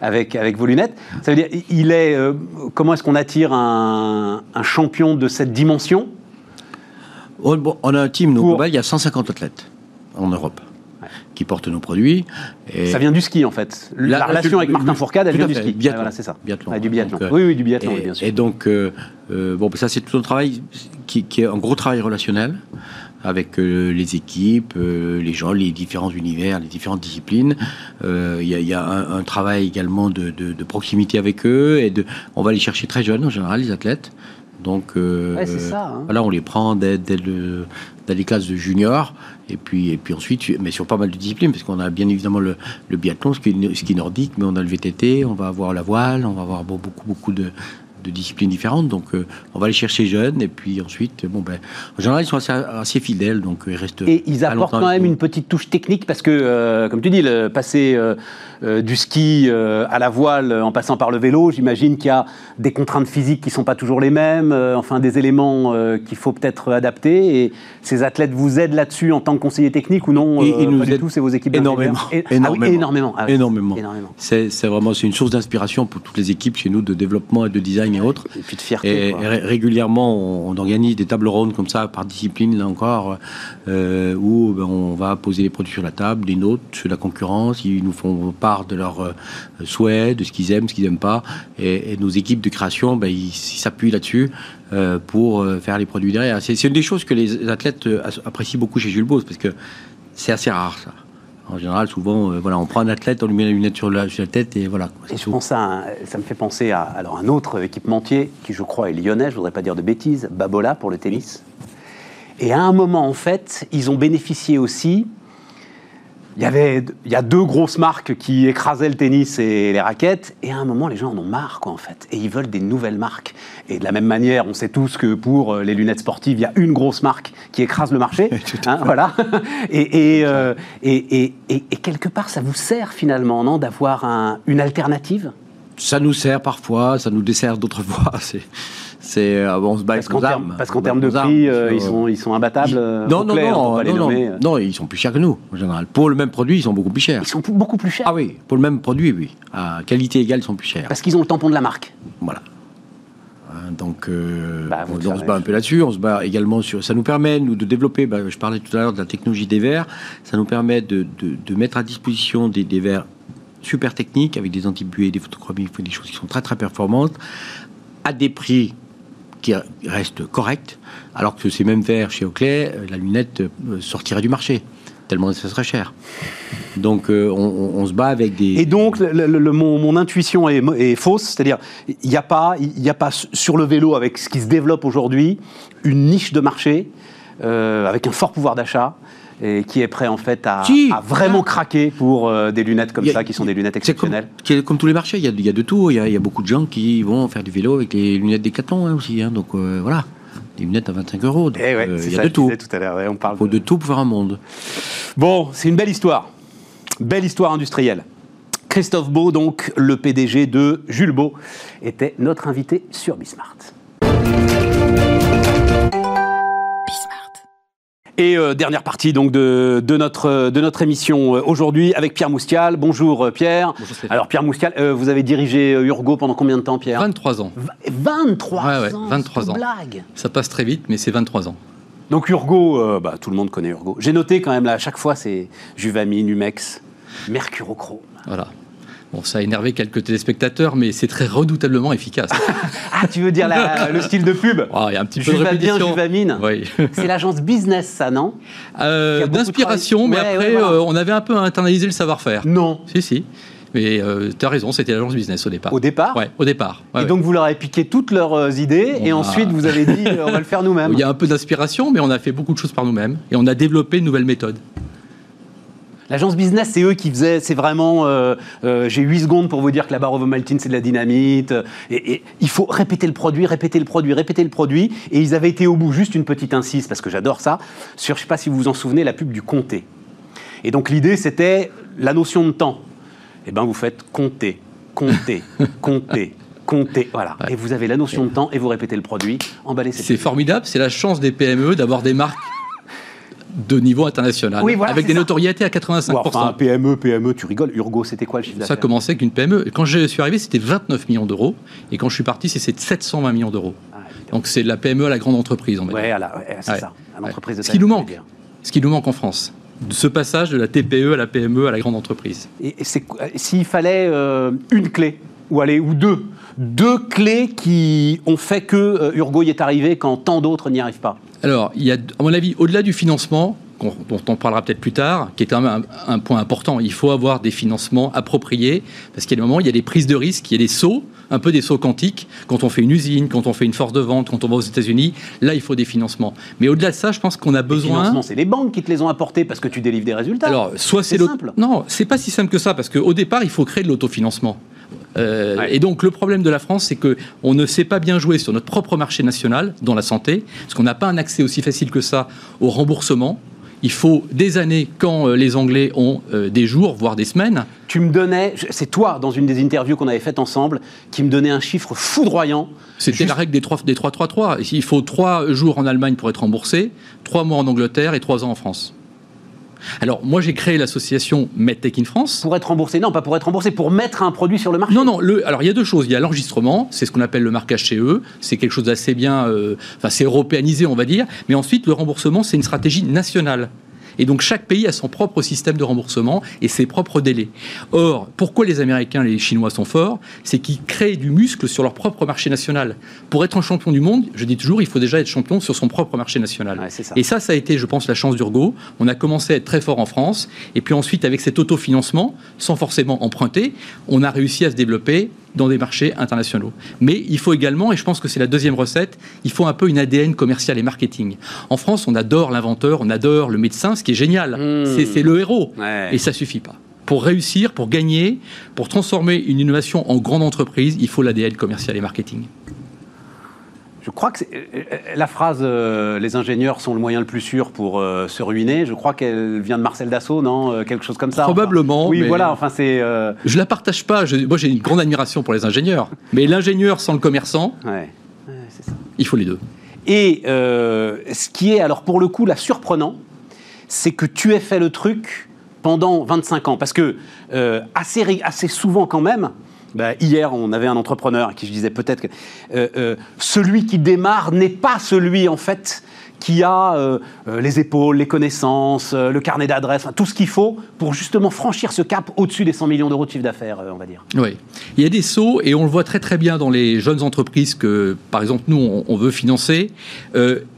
Speaker 1: avec, avec vos lunettes. Ça veut dire, il est. comment est-ce qu'on attire un, un champion de cette dimension?
Speaker 3: On, bon, on a un team, nous,
Speaker 1: Pour-
Speaker 3: global, il y a 150 athlètes en Europe qui portent nos produits. Et
Speaker 1: Ça vient du ski en fait. La relation avec Martin Fourcade, elle vient du ski.
Speaker 3: Biathlon.
Speaker 1: Ouais, voilà, c'est ça.
Speaker 3: Biathlon.
Speaker 1: Du biathlon.
Speaker 3: Donc,
Speaker 1: oui, oui, du biathlon,
Speaker 3: et,
Speaker 1: oui, bien sûr.
Speaker 3: et donc, euh, bon, ça c'est tout un travail qui, qui est un gros travail relationnel avec euh, les équipes, euh, les gens, les différents univers, les différentes disciplines. Euh, Il y a, y a un, un travail également de, de- de proximité avec eux et de, on va les chercher très jeunes en général les athlètes. Donc, euh,
Speaker 1: Ouais, ça, hein.
Speaker 3: voilà, on les prend dès, dès le, dans les classes de juniors et puis, et puis ensuite, mais sur pas mal de disciplines, parce qu'on a bien évidemment le, le biathlon, ce qui, est, nordique, mais on a le VTT, on va avoir la voile, on va avoir beaucoup, beaucoup de, de disciplines différentes. Donc, euh, on va les chercher jeunes et puis ensuite, bon, ben, en général, ils sont assez, assez fidèles, donc euh, ils restent.
Speaker 1: Et ils apportent quand même une petite touche technique parce que, euh, comme tu dis, le, passer euh, du ski à la voile en passant par le vélo, j'imagine qu'il y a des contraintes physiques qui ne sont pas toujours les mêmes, enfin des éléments qu'il faut peut-être adapter. Et ces athlètes vous aident là-dessus en tant que conseiller technique ou non
Speaker 3: Et- nous
Speaker 1: Pas du tout, c'est vos équipes
Speaker 3: énormément.
Speaker 1: Et-
Speaker 3: énormément.
Speaker 1: Ah oui, énormément. Ah oui,
Speaker 3: Énormément.
Speaker 1: énormément.
Speaker 3: C'est vraiment une source d'inspiration pour toutes les équipes chez nous de développement et de design et autres.
Speaker 1: Et puis de fierté.
Speaker 3: Et,
Speaker 1: quoi.
Speaker 3: et ré- régulièrement, on, on organise des tables rondes comme ça par discipline, là encore, euh, où ben, on va poser les produits sur la table, notes sur la concurrence. Ils nous font part de leurs euh, souhaits, de ce qu'ils aiment, ce qu'ils n'aiment pas. Et, et nos équipes de création, ben, ils s'appuient là-dessus euh, pour faire les produits derrière. C'est une des choses que les athlètes apprécient beaucoup chez Jules Bose, parce que c'est assez rare, ça. En général, souvent, euh, voilà, on prend un athlète, on lui met la lunette sur la, sur la tête et voilà.
Speaker 1: Et je pense à un- ça me fait penser à alors, un autre équipementier qui, je crois, est lyonnais, je voudrais pas dire de bêtises, Babola pour le tennis. Et à un moment, en fait, ils ont bénéficié aussi. Il y, avait, il y a deux grosses marques qui écrasaient le tennis et les raquettes, et à un moment, les gens en ont marre, quoi, en fait. Et ils veulent des nouvelles marques. Et de la même manière, on sait tous que pour euh, les lunettes sportives, il y a une grosse marque qui écrase le marché. [laughs] hein, voilà. [laughs] Et, et, euh, et, et- et- et quelque part, ça vous sert finalement, non, d'avoir un- une alternative?
Speaker 3: Ça nous sert parfois, ça nous dessert d'autres [laughs] fois. C'est, c'est, euh, on se bat
Speaker 1: Parce
Speaker 3: avec
Speaker 1: qu'en
Speaker 3: armes.
Speaker 1: parce qu'en termes de prix, euh, ils, sont, ils sont imbattables.
Speaker 3: Ils-
Speaker 1: euh,
Speaker 3: non, non,
Speaker 1: clair,
Speaker 3: non, non, non,
Speaker 1: nommer. euh.
Speaker 3: non, ils sont plus chers que nous, en général. Pour le même produit, ils sont beaucoup plus chers.
Speaker 1: Ils sont beaucoup plus chers.
Speaker 3: Ah oui, pour le même produit, oui. À qualité égale, ils sont plus chers.
Speaker 1: Parce qu'ils ont le tampon de la marque.
Speaker 3: Voilà. Hein, Donc, euh,
Speaker 1: Bah,
Speaker 3: on, se bat un peu là-dessus. On se bat également sur. Ça nous permet, nous, de développer. bah, je parlais tout à l'heure de la technologie des verres. Ça nous permet de, de- de mettre à disposition des, des verres super techniques avec des antibuées, des photochromies, des choses qui sont très très performantes à des prix qui restent corrects, alors que ces mêmes verres chez Oakley, euh, la lunette euh, sortirait du marché tellement ça serait cher. Donc, euh, on, se bat avec des.
Speaker 1: Et donc, mon, intuition est, fausse, c'est-à-dire, il n'y a, pas- a pas sur le vélo, avec ce qui se développe aujourd'hui, une niche de marché avec un fort pouvoir d'achat et qui est prêt en fait à,
Speaker 3: Si.
Speaker 1: à vraiment craquer pour euh, des lunettes comme
Speaker 3: a-
Speaker 1: ça, qui sont des lunettes
Speaker 3: comme,
Speaker 1: exceptionnelles.
Speaker 3: qui est comme tous les marchés, il y a, il y a de tout. Il y a, il y a beaucoup de gens qui vont faire du vélo avec les lunettes Decathlon hein, aussi. hein. donc euh, voilà, des lunettes à 25 euros. Donc,
Speaker 1: Eh ouais,
Speaker 3: euh, il y
Speaker 1: ça
Speaker 3: a de tout.
Speaker 1: tout à l'heure, ouais, on parle
Speaker 3: Il faut de tout pour faire un monde.
Speaker 1: Bon, c'est une belle histoire. Belle histoire industrielle. Christophe Beau, donc le PDG de Jules Beau, était notre invité sur Bismart. Et euh, dernière partie donc de, de notre, de notre émission euh, aujourd'hui avec Pierre Moustial. Bonjour euh, Pierre.
Speaker 4: Bonjour.
Speaker 1: Alors Pierre Moustial, euh, vous avez dirigé Urgo pendant combien de temps Pierre?
Speaker 4: 23 ans.
Speaker 1: V- 23
Speaker 4: Ouais, ouais,
Speaker 1: ans
Speaker 4: 23
Speaker 1: c'est une
Speaker 4: ans.
Speaker 1: blague.
Speaker 4: Ça passe très vite, mais c'est 23 ans.
Speaker 1: Donc Urgo, euh, bah, tout le monde connaît Urgo. J'ai noté quand même là, à chaque fois c'est Juvamine, Humex, Mercurochrome.
Speaker 4: Voilà. Bon, ça a énervé quelques téléspectateurs, mais c'est très redoutablement efficace. [laughs]
Speaker 1: Ah, tu veux dire la- le style de pub
Speaker 4: Oh, Il y a un petit peu de répétition.
Speaker 1: Juvamine.
Speaker 4: Oui. [laughs]
Speaker 1: C'est l'agence business, ça, non
Speaker 4: Euh, D'inspiration, mais.
Speaker 1: Ouais,
Speaker 4: après,
Speaker 1: ouais, voilà.
Speaker 4: euh, on avait un peu internalisé le savoir-faire.
Speaker 1: Non.
Speaker 4: Si, si. Mais tu as raison, c'était l'agence business au départ.
Speaker 1: Au départ
Speaker 4: Ouais, au départ. Ouais,
Speaker 1: Et donc vous leur avez piqué toutes leurs euh, idées et
Speaker 4: a-
Speaker 1: ensuite vous avez dit euh, on va le faire [laughs] nous-mêmes.
Speaker 4: Il y a un peu d'inspiration, mais on a fait beaucoup de choses par nous-mêmes. Et on a développé une nouvelle méthode.
Speaker 1: L'agence business, c'est eux qui faisaient, c'est vraiment, euh, euh, j'ai 8 secondes pour vous dire que la barre ovomaltine, c'est de la dynamite. euh, Et, et il faut répéter le produit, répéter le produit, répéter le produit. Et ils avaient été au bout, juste une petite incise, parce que j'adore ça, sur, je sais pas si vous vous en souvenez, la pub du comté. Et donc l'idée, c'était la notion de temps. Eh ben, vous faites compter, compter, [laughs] compter, compter. Voilà.
Speaker 4: Ouais.
Speaker 1: Et vous avez la notion de temps et vous répétez le produit. Emballez, C'est
Speaker 4: formidable, c'est la chance des PME d'avoir des marques de niveau international,
Speaker 1: Oui, voilà,
Speaker 4: avec des
Speaker 1: ça.
Speaker 4: notoriétés à 85%.
Speaker 1: Bon, enfin, PME, PME, tu rigoles. Urgo, c'était quoi le chiffre
Speaker 4: Ça
Speaker 1: d'affaires
Speaker 4: commencé avec une PME. Quand je suis arrivé, c'était 29 millions d'euros. Et quand je suis parti, c'est 720 millions d'euros.
Speaker 1: Ah.
Speaker 4: Donc c'est de la PME à la grande entreprise, on va
Speaker 1: Ouais, ouais, c'est
Speaker 4: Ouais.
Speaker 1: ça. À l'entreprise de
Speaker 4: Ce qui nous manque. Ce qui nous manque en France. De ce passage de la TPE à la PME à la grande entreprise.
Speaker 1: Et, s'il fallait euh, une clé, ou allez, ou deux, deux clés qui ont fait que euh, Urgo y est arrivé quand tant d'autres n'y arrivent pas.
Speaker 4: Alors, il y a, à mon avis, au-delà du financement, dont on parlera peut-être plus tard, qui est quand même un, un point important, il faut avoir des financements appropriés, parce qu'il y a des moments, il y a des prises de risques, il y a des sauts, un peu des sauts quantiques, quand on fait une usine, quand on fait une force de vente, quand on va aux États-Unis, là, il faut des financements. Mais au-delà de ça, je pense qu'on a
Speaker 1: Les
Speaker 4: besoin...
Speaker 1: financements, c'est les banques qui te les ont apportés parce que tu délivres des résultats.
Speaker 4: Alors, soit c'est
Speaker 1: C'est simple.
Speaker 4: Non, c'est pas si simple que ça, parce qu'au départ, il faut créer de l'autofinancement. Euh,
Speaker 1: Ouais.
Speaker 4: Et donc, le problème de la France, c'est que on ne sait pas bien jouer sur notre propre marché national, dans la santé, parce qu'on n'a pas un accès aussi facile que ça au remboursement. Il faut des années quand euh, les Anglais ont euh, des jours, voire des semaines.
Speaker 1: Tu me donnais, c'est toi dans une des interviews qu'on avait faites ensemble, qui me donnait un chiffre foudroyant.
Speaker 4: C'était
Speaker 1: Juste-
Speaker 4: la règle des 3 des 3 3 3 Il faut trois jours en Allemagne pour être remboursé, trois mois en Angleterre et trois ans en France. Alors, moi, j'ai créé l'association MedTech in France.
Speaker 1: Pour être remboursé Non, pas pour être remboursé, pour mettre un produit sur le marché.
Speaker 4: Non, non. Le, alors, il y a deux choses. Il y a l'enregistrement, c'est ce qu'on appelle le marquage CE. C'est quelque chose d'assez bien. euh, Enfin, c'est européanisé, on va dire. Mais ensuite, le remboursement, c'est une stratégie nationale. Et donc chaque pays a son propre système de remboursement et ses propres délais. Or, pourquoi les Américains et les Chinois sont forts? C'est qu'ils créent du muscle sur leur propre marché national. Pour être un champion du monde, je dis toujours, il faut déjà être champion sur son propre marché national.
Speaker 1: Ouais, c'est ça.
Speaker 4: Et ça, ça a été, je pense, la chance d'Urgo. On a commencé à être très fort en France. Et puis ensuite, avec cet autofinancement, sans forcément emprunter, on a réussi à se développer dans des marchés internationaux. Mais il faut également, et je pense que c'est la deuxième recette, il faut un peu une ADN commercial et marketing. En France, on adore l'inventeur, on adore le médecin, ce qui est génial.
Speaker 1: Mmh.
Speaker 4: C'est- C'est le héros.
Speaker 1: Ouais.
Speaker 4: Et ça suffit pas. Pour réussir, pour gagner, pour transformer une innovation en grande entreprise, il faut l'ADN commercial et marketing.
Speaker 1: Je crois que euh, la phrase euh, les ingénieurs sont le moyen le plus sûr pour euh, se ruiner, je crois qu'elle vient de Marcel Dassault, non Euh, Quelque chose comme ça. enfin.
Speaker 4: Probablement,
Speaker 1: Oui,
Speaker 4: mais-
Speaker 1: voilà, enfin c'est.
Speaker 4: Je la partage pas. Je- moi, j'ai une grande admiration pour les ingénieurs. Mais l'ingénieur sans le commerçant,
Speaker 1: ouais. Ouais, ça.
Speaker 4: il faut les deux.
Speaker 1: Et ce qui est, alors pour le coup, la surprenant, c'est que tu aies fait le truc pendant 25 ans. Parce que assez, assez souvent quand même, bah, hier on avait un entrepreneur qui je disais peut-être que euh, euh, celui qui démarre n'est pas celui en fait qui a euh, les épaules, les connaissances, le carnet d'adresses, enfin, tout ce qu'il faut pour justement franchir ce cap au-dessus des 100 millions d'euros de chiffre d'affaires, on va dire.
Speaker 4: Oui. Il y a des sauts, et on le voit très très bien dans les jeunes entreprises que, par exemple, nous, on, veut financer.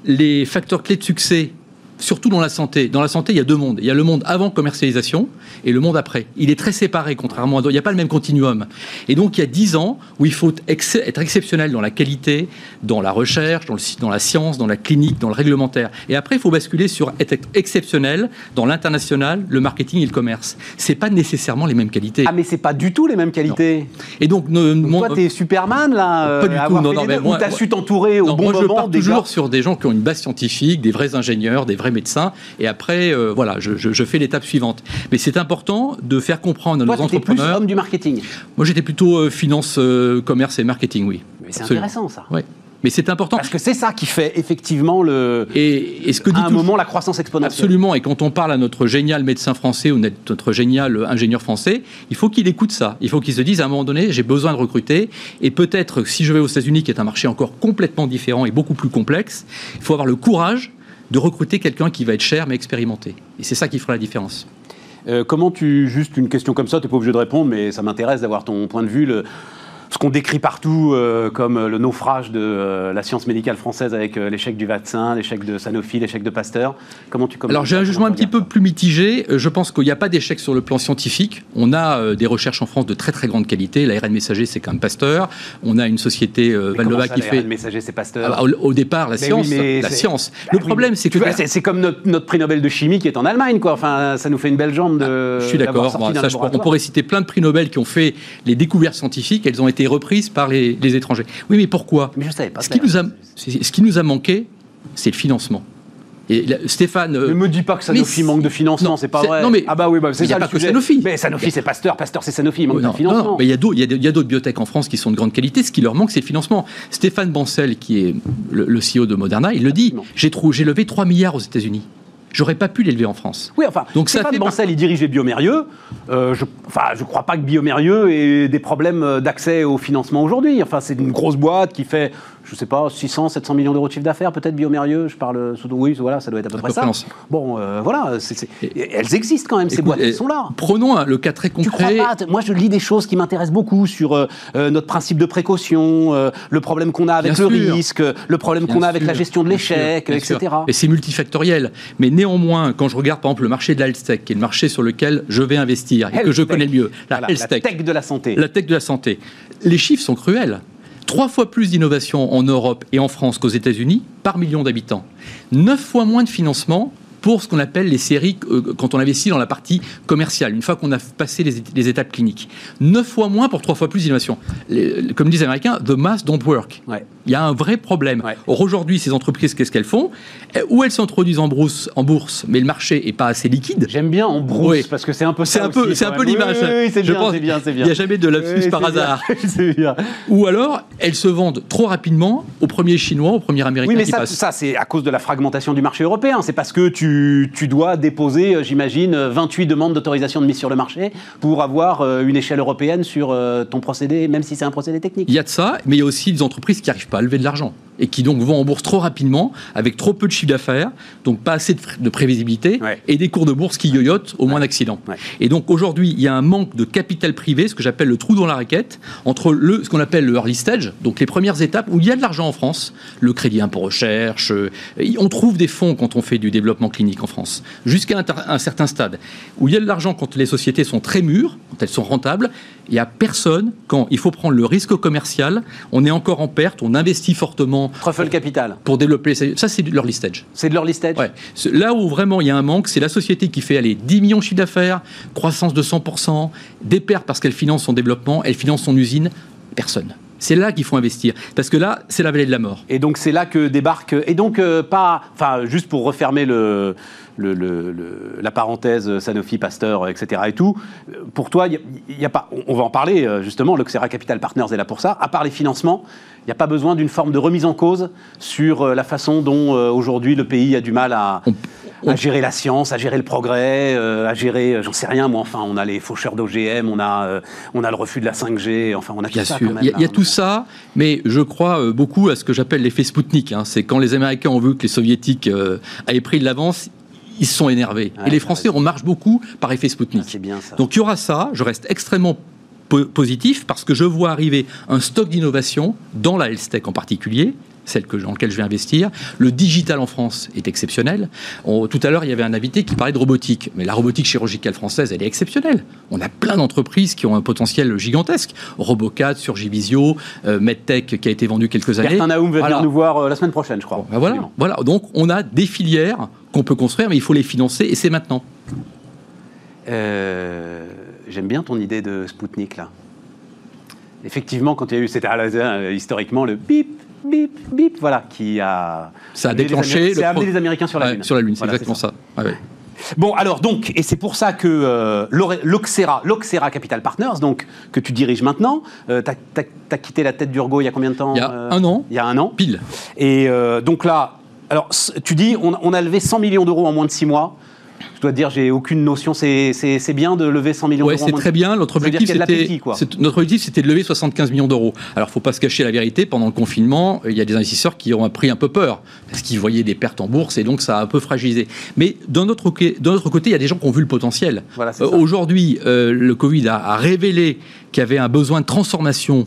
Speaker 4: Les facteurs clés de succès, surtout dans la santé. Dans la santé, il y a deux mondes. Il y a le monde avant commercialisation et le monde après. Il est très séparé, contrairement à d'autres. Il n'y a pas le même continuum. Et donc, il y a dix ans où il faut être exceptionnel dans la qualité, dans la recherche, dans, le, dans la science, dans la clinique, dans le réglementaire. Et après, il faut basculer sur être exceptionnel dans l'international, le marketing et le commerce. C'est pas nécessairement les mêmes qualités.
Speaker 1: Ah mais c'est pas du tout les mêmes qualités.
Speaker 4: Et donc, ne-
Speaker 1: Donc
Speaker 4: mon-
Speaker 1: Toi, t'es Superman, là euh,
Speaker 4: Pas du tout,
Speaker 1: avoir
Speaker 4: non, non, mais moi-
Speaker 1: t'as su t'entourer au bon
Speaker 4: moi, je
Speaker 1: moment
Speaker 4: pars
Speaker 1: des
Speaker 4: toujours sur des gens qui ont une base scientifique, des vrais ingénieurs, des vrais médecins, et après, euh, voilà, je, je- je fais l'étape suivante. Mais c'est important de faire comprendre à
Speaker 1: Toi,
Speaker 4: nos
Speaker 1: t'étais plus
Speaker 4: entrepreneurs.
Speaker 1: homme du marketing.
Speaker 4: Moi, j'étais plutôt euh, finance, euh, commerce et marketing, oui.
Speaker 1: Mais c'est intéressant, ça.
Speaker 4: Ouais. Mais c'est important.
Speaker 1: Parce que c'est ça qui fait effectivement le,
Speaker 4: Et, et ce que dit
Speaker 1: à un
Speaker 4: toujours-
Speaker 1: moment la croissance exponentielle.
Speaker 4: Absolument, et quand on parle à notre génial médecin français ou notre génial ingénieur français, il faut qu'il écoute ça. Il faut qu'il se dise à un moment donné, j'ai besoin de recruter, et peut-être si je vais aux États-Unis, qui est un marché encore complètement différent et beaucoup plus complexe, il faut avoir le courage de recruter quelqu'un qui va être cher mais expérimenté. Et c'est ça qui fera la différence.
Speaker 1: Euh, comment tu, juste une question comme ça, tu n'es pas obligé de répondre, mais ça m'intéresse d'avoir ton point de vue. Le, ce qu'on décrit partout euh, comme le naufrage de euh, la science médicale française avec euh, l'échec du vaccin, l'échec de Sanofi, l'échec de Pasteur. Comment tu
Speaker 4: Alors j'ai un jugement un petit peu plus mitigé. Je pense qu'il n'y a pas d'échec sur le plan scientifique. On a des recherches en France de très très grande qualité. L'ARN messager, c'est quand même Pasteur. On a une société Valnova qui fait...
Speaker 1: Le messager, c'est Pasteur.
Speaker 4: Ah bah, au, au départ, la
Speaker 1: Mais
Speaker 4: science,
Speaker 1: oui, mais
Speaker 4: la science.
Speaker 1: Bah
Speaker 4: le problème, c'est que
Speaker 1: c'est comme notre, notre prix Nobel de chimie qui est en Allemagne, quoi. Enfin, ça nous fait une belle jambe de.
Speaker 4: je suis d'accord. Bon, je- on pourrait citer plein de prix Nobel qui ont fait les découvertes scientifiques. Elles ont été reprises par les, les étrangers. Oui, mais pourquoi
Speaker 1: Mais je savais pas.
Speaker 4: ce qui, nous a, c'est- ce qui nous a manqué, c'est le financement. Et Stéphane. euh,
Speaker 1: Ne me dis pas que Sanofi manque de financement, c'est pas vrai.
Speaker 4: non, mais-
Speaker 1: ah bah oui, bah, c'est
Speaker 4: il y a
Speaker 1: ça
Speaker 4: pas
Speaker 1: le
Speaker 4: que
Speaker 1: sujet.
Speaker 4: Sanofi.
Speaker 1: Mais Sanofi, c'est Pasteur, Pasteur, c'est Sanofi, il manque
Speaker 4: non,
Speaker 1: de financement.
Speaker 4: non, mais il y a d'autres- biotech en France qui sont de grande qualité. Ce qui leur manque, c'est le financement. Stéphane Bancel, qui est le, le CEO de Moderna, il le dit j'ai levé 3 milliards aux États-Unis. J'aurais pas pu l'élever en France.
Speaker 1: Oui, enfin,
Speaker 4: Donc ça
Speaker 1: Stéphane
Speaker 4: fait
Speaker 1: Bancel, il dirigeait Biomérieux. Euh, je, enfin, je crois pas que Biomérieux ait des problèmes euh, d'accès au financement aujourd'hui. Enfin, c'est une grosse boîte qui fait, je sais pas, 600, 700 millions d'euros de chiffre d'affaires, peut-être Biomérieux. Je parle sous. Oui, voilà, ça doit être à peu
Speaker 4: À
Speaker 1: près
Speaker 4: peu
Speaker 1: ça.
Speaker 4: près.
Speaker 1: Bon, euh, voilà, elles existent quand même, ces boîtes, elles sont là.
Speaker 4: Prenons le cas très
Speaker 1: Tu crois
Speaker 4: concret.
Speaker 1: pas Moi, je lis des choses qui m'intéressent beaucoup sur euh, euh, notre principe de précaution, euh, le problème qu'on a avec
Speaker 4: Bien
Speaker 1: le
Speaker 4: sûr.
Speaker 1: risque, le problème qu'on a avec la gestion de l'échec, etc.
Speaker 4: sûr. Et c'est multifactoriel. Mais néanmoins, quand je regarde par exemple le marché de la health tech, qui est le marché sur lequel je vais investir et que je connais le mieux, la
Speaker 1: Voilà, la
Speaker 4: tech
Speaker 1: de la santé.
Speaker 4: la tech de la santé, les chiffres sont cruels. Trois fois plus d'innovation en Europe et en France qu'aux États-Unis par million d'habitants. Neuf fois moins de financement pour ce qu'on appelle les séries euh, quand on investit dans la partie commerciale, une fois qu'on a passé les, étapes cliniques. Neuf fois moins pour trois fois plus d'innovation. Comme disent les Américains, the math don't work.
Speaker 1: Ouais.
Speaker 4: Il y a un vrai problème.
Speaker 1: Ouais.
Speaker 4: Or, aujourd'hui, ces entreprises, qu'est-ce qu'elles font? Eh, Ou elles s'introduisent en bourse, en bourse, mais le marché n'est pas assez liquide.
Speaker 1: J'aime bien en brousse
Speaker 4: Oui.
Speaker 1: parce que c'est un peu
Speaker 4: C'est
Speaker 1: ça
Speaker 4: un peu, c'est un peu l'image.
Speaker 1: Oui, oui, c'est
Speaker 4: Je
Speaker 1: bien,
Speaker 4: pense-
Speaker 1: c'est bien, c'est bien.
Speaker 4: Il n'y a jamais de lapsus par hasard. [laughs]
Speaker 1: bien.
Speaker 4: Ou alors, elles se vendent trop rapidement au premier chinois, au premier américain
Speaker 1: Oui, mais
Speaker 4: qui
Speaker 1: ça,
Speaker 4: passe.
Speaker 1: ça c'est à cause de la fragmentation du marché européen. C'est parce que tu tu, dois déposer, euh, j'imagine, 28 demandes d'autorisation de mise sur le marché pour avoir euh, une échelle européenne sur euh, ton procédé, même si c'est un procédé technique.
Speaker 4: Il y a de ça, mais il y a aussi des entreprises qui n'arrivent pas à lever de l'argent et qui donc vont en bourse trop rapidement, avec trop peu de chiffre d'affaires, donc pas assez de, prévisibilité,
Speaker 1: Ouais.
Speaker 4: et des cours de bourse qui yoyotent au moins d'accidents.
Speaker 1: Ouais.
Speaker 4: Et donc aujourd'hui, il y a un manque de capital privé, ce que j'appelle le trou dans la raquette, entre le, ce qu'on appelle le early stage, donc les premières étapes où il y a de l'argent en France, le crédit impôt recherche, euh, on trouve des fonds quand on fait du développement clinique en France, jusqu'à un, un certain stade, où il y a de l'argent quand les sociétés sont très mûres, quand elles sont rentables, il n'y a personne quand il faut prendre le risque commercial, on est encore en perte, on investit fortement
Speaker 1: Truffle Capital,
Speaker 4: pour développer ça c'est de l'early stage.
Speaker 1: c'est de leur listage
Speaker 4: Ouais. Là où vraiment il y a un manque, c'est la société qui fait aller 10 millions de chiffre d'affaires, croissance de 100%, des pertes parce qu'elle finance son développement, elle finance son usine, personne. C'est là qu'il faut investir. Parce que là, c'est la vallée de la mort.
Speaker 1: Et donc c'est là que débarque. Et donc euh, pas. Enfin, juste pour refermer le, le- le- le- la parenthèse Sanofi, Pasteur, etc. Et tout. Pour toi, il y a- il y a pas. on- va en parler euh, justement. L'Oxera Capital Partners est là pour ça. À part les financements, il n'y a pas besoin d'une forme de remise en cause sur euh, la façon dont euh, aujourd'hui le pays a du mal à. Gérer la science, à gérer le progrès, à gérer, j'en sais rien moi, enfin on a les faucheurs d'OGM, on a, on a le refus de la 5G, enfin on a
Speaker 4: Bien
Speaker 1: tout ça
Speaker 4: sûr,
Speaker 1: quand même,
Speaker 4: il y a,
Speaker 1: là,
Speaker 4: il y a
Speaker 1: on
Speaker 4: tout ça, mais je crois beaucoup à ce que j'appelle l'effet Spoutnik. hein. C'est quand les Américains ont vu que les Soviétiques euh, avaient pris de l'avance, ils se sont énervés.
Speaker 1: Ouais,
Speaker 4: Et les Français, on marche beaucoup par effet
Speaker 1: Ah,
Speaker 4: Spoutnik.
Speaker 1: Bien ça.
Speaker 4: Donc il y aura ça, je reste extrêmement po- positif parce que je vois arriver un stock d'innovation dans la health tech en particulier celle que, dans laquelle je vais investir. Le digital en France est exceptionnel. On- tout à l'heure, il y avait un invité qui parlait de robotique. Mais la robotique chirurgicale française, elle est exceptionnelle. On a plein d'entreprises qui ont un potentiel gigantesque. Robocad, Surgivisio, euh, MedTech qui a été vendu quelques années.
Speaker 1: Bertin Naoum va
Speaker 4: Voilà.
Speaker 1: venir nous voir euh, la semaine prochaine, je crois.
Speaker 4: Ben voilà,
Speaker 1: Absolument.
Speaker 4: voilà. Donc on a des filières qu'on peut construire, mais il faut les financer et c'est maintenant.
Speaker 1: Euh, J'aime bien ton idée de Spoutnik, là. Effectivement, quand il y a eu, c'était euh, historiquement le bip, bip, bip, voilà, qui a.
Speaker 4: Ça a déclenché le
Speaker 1: C'est amené les Américains sur la Lune.
Speaker 4: Sur la Lune, c'est exactement ça. Ouais.
Speaker 1: Bon, alors donc, et c'est pour ça que euh, l'Oxera, l'Oxera Capital Partners, donc que tu diriges maintenant, euh, as, quitté la tête d'Urgo il y a combien de temps
Speaker 4: Il y a
Speaker 1: euh,
Speaker 4: un an.
Speaker 1: Il y a un an.
Speaker 4: Pile.
Speaker 1: Et euh, donc là, alors tu dis, on, on a levé 100 millions d'euros en moins de 6 mois. Dois dire, j'ai aucune notion. C'est bien de lever 100 millions
Speaker 4: Ouais,
Speaker 1: d'euros en
Speaker 4: c'est très bien. Notre objectif,
Speaker 1: de
Speaker 4: c'était, de lever 75 millions d'euros. Alors, faut pas se cacher la vérité. Pendant le confinement, il y a des investisseurs qui ont pris un peu peur parce qu'ils voyaient des pertes en bourse et donc ça a un peu fragilisé. Mais d'un autre, côté- d'un autre côté, il y a des gens qui ont vu le potentiel.
Speaker 1: Voilà,
Speaker 4: Euh. Aujourd'hui, euh, le Covid a, a révélé qu'il y avait un besoin de transformation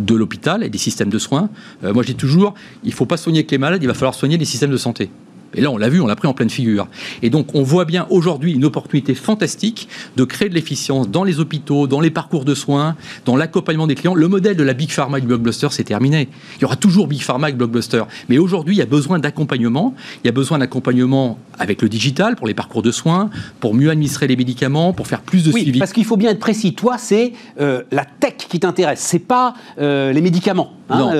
Speaker 4: de l'hôpital et des systèmes de soins. Euh, moi, je dis toujours, il faut pas soigner que les malades, il va falloir soigner les systèmes de santé. Et là, on l'a vu, on l'a pris en pleine figure. Et donc, on voit bien aujourd'hui une opportunité fantastique de créer de l'efficience dans les hôpitaux, dans les parcours de soins, dans l'accompagnement des clients. Le modèle de la Big Pharma et du Blockbuster, c'est terminé. Il y aura toujours Big Pharma et Blockbuster. Mais aujourd'hui, il y a besoin d'accompagnement. Il y a besoin d'accompagnement avec le digital pour les parcours de soins, pour mieux administrer les médicaments, pour faire plus de
Speaker 1: Oui,
Speaker 4: suivi.
Speaker 1: parce qu'il faut bien être précis. Toi, c'est euh, la tech qui t'intéresse. C'est pas euh, les médicaments.
Speaker 4: Non.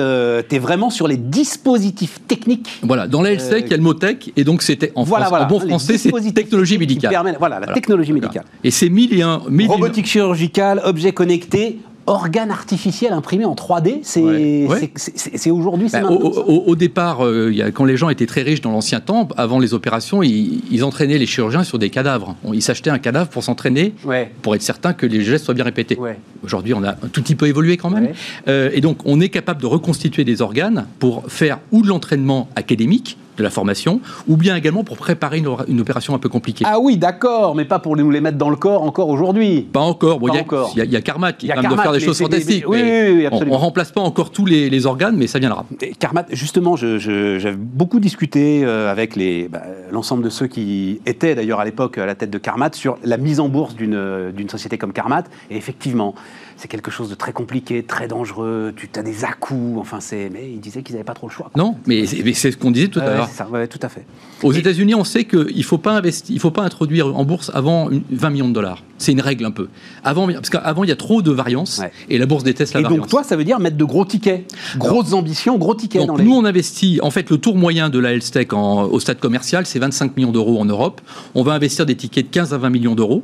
Speaker 1: tu es vraiment sur les dispositifs techniques.
Speaker 4: Voilà, dans la health tech, il y a le mot tech, et donc c'était en,
Speaker 1: Voilà,
Speaker 4: France-
Speaker 1: voilà.
Speaker 4: en bon français, c'est technologie médicale.
Speaker 1: voilà, la technologie médicale.
Speaker 4: Et c'est mille et un. mille
Speaker 1: Robotique chirurgicale, objets connectés, organes artificiels imprimés en 3D, c'est
Speaker 4: Ouais. Ouais.
Speaker 1: aujourd'hui, c'est
Speaker 4: Bah, au, départ, euh, il y a- quand les gens étaient très riches dans l'ancien temps, avant les opérations, ils, ils entraînaient les chirurgiens sur des cadavres. Ils s'achetaient un cadavre pour s'entraîner,
Speaker 1: Ouais.
Speaker 4: pour être certain que les gestes soient bien répétés. Aujourd'hui, on a un tout petit peu évolué quand même. Euh, et donc, on est capable de reconstituer des organes pour faire ou de l'entraînement académique, de la formation, ou bien également pour préparer une, opération un peu compliquée.
Speaker 1: Ah oui, d'accord, mais pas pour nous les mettre dans le corps encore aujourd'hui.
Speaker 4: Pas encore. Bon, il y a- y, y Carmat qui
Speaker 1: Il y a
Speaker 4: est capable de
Speaker 1: Carmat,
Speaker 4: faire des choses fantastiques.
Speaker 1: oui,
Speaker 4: mais
Speaker 1: oui, oui,
Speaker 4: on-
Speaker 1: absolument.
Speaker 4: on, remplace pas encore tous les, les organes, mais ça viendra.
Speaker 1: Et justement, j'avais beaucoup discuté euh, avec bah, l'ensemble de ceux qui étaient d'ailleurs à l'époque à la tête de Carmat sur la mise en bourse d'une, euh, d'une société comme Carmat. Et effectivement, c'est quelque chose de très compliqué, très dangereux. Tu as des à-coups, enfin, c'est. Mais ils disaient qu'ils n'avaient pas trop le choix. quoi.
Speaker 4: Non, mais c'est mais c'est ce qu'on disait tout à l'heure.
Speaker 1: ouais, tout à fait.
Speaker 4: Aux États-Unis, on sait qu'il ne faut pas investir, il faut pas introduire en bourse avant une- 20 millions de dollars. C'est une règle un peu. Avant, parce qu'avant, il y a trop de variance
Speaker 1: Ouais.
Speaker 4: et la bourse déteste la
Speaker 1: Et
Speaker 4: variance.
Speaker 1: donc, toi, ça veut dire mettre de gros tickets, grosses ambitions, gros tickets dans les.
Speaker 4: nous, on investit. En fait, le tour moyen de la health tech en- au stade commercial, c'est 25 millions d'euros en Europe. On va investir des tickets de 15 à 20 millions d'euros.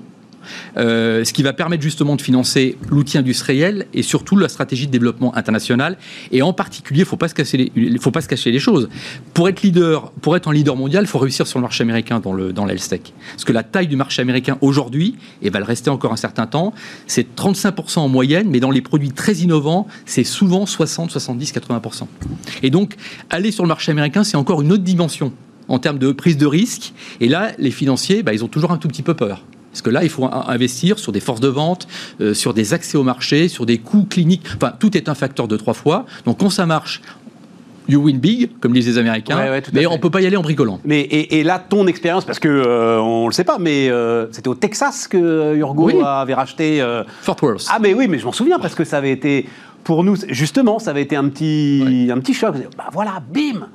Speaker 4: Euh, ce qui va permettre justement de financer l'outil industriel et surtout la stratégie de développement international. Et en particulier, il les, faut pas se cacher les choses. Pour être leader, pour être un leader mondial, il faut réussir sur le marché américain dans le dans l'health tech. Parce que la taille du marché américain aujourd'hui, et va le rester encore un certain temps, c'est 35% en moyenne, mais dans les produits très innovants, c'est souvent 60, 70%, 80%. Et donc, aller sur le marché américain, c'est encore une autre dimension en termes de prise de risque. Et là, les financiers, bah, ils ont toujours un tout petit peu peur. Parce que là, il faut investir sur des forces de vente, euh, sur des accès au marché, sur des coûts cliniques. Enfin, tout est un facteur de trois fois. Donc, quand ça marche, you win big, comme disent les Américains,
Speaker 1: Ouais,
Speaker 4: mais on peut pas y aller en bricolant.
Speaker 1: Mais et, et là, ton expérience, parce que euh, on le sait pas, mais euh, c'était au Texas que Urgo
Speaker 4: Oui.
Speaker 1: avait racheté. euh,
Speaker 4: Fort Worth.
Speaker 1: Ah mais oui, mais je m'en souviens parce que ça avait été pour nous justement, ça avait été un petit un petit choc. Bah voilà, bim,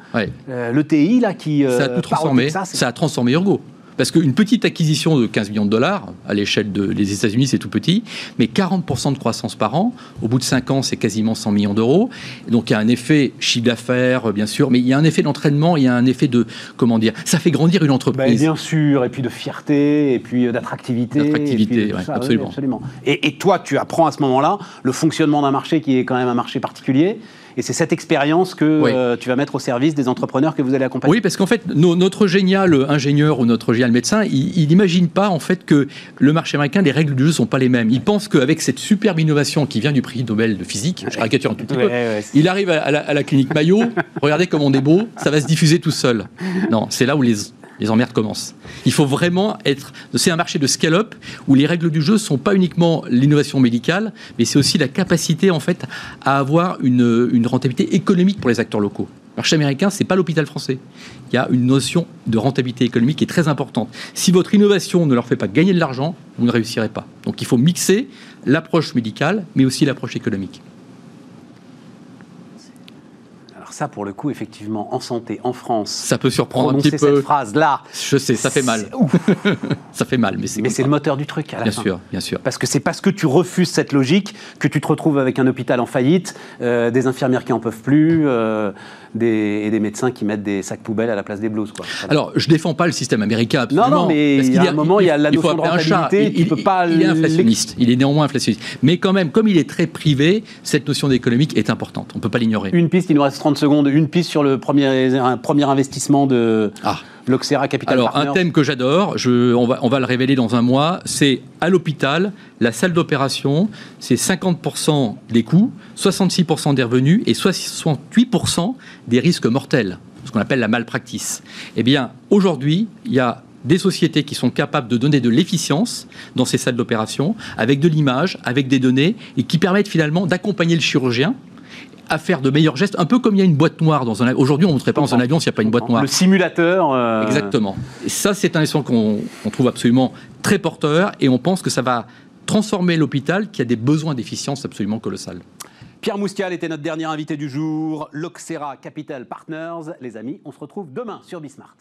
Speaker 1: le TI là qui
Speaker 4: ça a tout transformé.
Speaker 1: Texas,
Speaker 4: ça a transformé Urgo. Parce qu'une petite acquisition de 15 millions de dollars, à l'échelle de- des États-Unis, c'est tout petit, mais 40% de croissance par an, au bout de 5 ans, c'est quasiment 100 millions d'euros. Donc il y a un effet chiffre d'affaires, bien sûr, mais il y a un effet d'entraînement, il y a un effet de, comment dire, ça fait grandir une
Speaker 1: Bah,
Speaker 4: entreprise.
Speaker 1: bien sûr, et puis de fierté, et puis euh, d'attractivité.
Speaker 4: D'attractivité,
Speaker 1: de
Speaker 4: ouais, absolument.
Speaker 1: oui, absolument. Et, et toi, tu apprends à ce moment-là le fonctionnement d'un marché qui est quand même un marché particulier. Et c'est cette expérience que
Speaker 4: Oui.
Speaker 1: euh, tu vas mettre au service des entrepreneurs que vous allez accompagner.
Speaker 4: Oui, parce qu'en fait, no- notre génial ingénieur ou notre génial médecin, il n'imagine pas en fait que le marché américain, les règles du jeu sont pas les mêmes. Il pense qu'avec cette superbe innovation qui vient du prix Nobel de physique, je caricature un tout petit
Speaker 1: Ouais,
Speaker 4: peu,
Speaker 1: ouais, c'est-
Speaker 4: il arrive à, à la, à la clinique Mayo, [laughs] regardez comme on est beau, ça va se diffuser tout seul. Non, c'est là où les, les emmerdes commencent. Il faut vraiment être. C'est un marché de scale-up où les règles du jeu sont pas uniquement l'innovation médicale, mais c'est aussi la capacité en fait à avoir une, une rentabilité économique pour les acteurs locaux. Le marché américain, c'est pas l'hôpital français. Il y a une notion de rentabilité économique qui est très importante. Si votre innovation ne leur fait pas gagner de l'argent, vous ne réussirez pas. Donc il faut mixer l'approche médicale, mais aussi l'approche économique.
Speaker 1: Alors ça, pour le coup, effectivement, en santé, en France,
Speaker 4: Ça peut surprendre un petit peu.
Speaker 1: cette phrase-là,
Speaker 4: Je sais, ça fait mal. [laughs] Ça fait mal, mais c'est
Speaker 1: mais le moteur du truc à la
Speaker 4: Bien
Speaker 1: fin.
Speaker 4: sûr, bien sûr.
Speaker 1: Parce que c'est parce que tu refuses cette logique que tu te retrouves avec un hôpital en faillite, euh, des infirmières qui en peuvent plus, euh, des, et des médecins qui mettent des sacs poubelles à la place des blouses. Quoi. Voilà.
Speaker 4: Alors, je défends pas le système américain, absolument.
Speaker 1: Non, non, mais
Speaker 4: parce
Speaker 1: il y a un moment, il y a la notion de rentabilité,
Speaker 4: Il,
Speaker 1: tu peux pas
Speaker 4: il est inflationniste. Il est néanmoins inflationniste. Mais quand même, comme il est très privé, cette notion d'économique est importante. On ne peut pas l'ignorer.
Speaker 1: Une piste, il nous reste 30 secondes, une piste sur le premier, un premier investissement de
Speaker 4: Ah.
Speaker 1: l'Oxera Capital
Speaker 4: Alors,
Speaker 1: Partners.
Speaker 4: un thème que j'adore, je- on, va, on va le révéler dans un mois, c'est à l'hôpital, la salle d'opération, c'est 50% des coûts, 66% des revenus et 68% des risques mortels, ce qu'on appelle la malpractice. Eh bien, aujourd'hui, il y a des sociétés qui sont capables de donner de l'efficience dans ces salles d'opération, avec de l'image, avec des données, et qui permettent finalement d'accompagner le chirurgien à faire de meilleurs gestes, un peu comme il y a une boîte noire dans un avion. Aujourd'hui, on ne montrait pas dans un avion s'il n'y a pas une boîte noire.
Speaker 1: Le simulateur. euh,
Speaker 4: Exactement. Et ça, c'est un essence qu'on trouve absolument très porteur et on pense que ça va transformer l'hôpital qui a des besoins d'efficience absolument colossales.
Speaker 1: Pierre Moustial était notre dernier invité du jour. L'Oxera Capital Partners. Les amis, on se retrouve demain sur Bismart.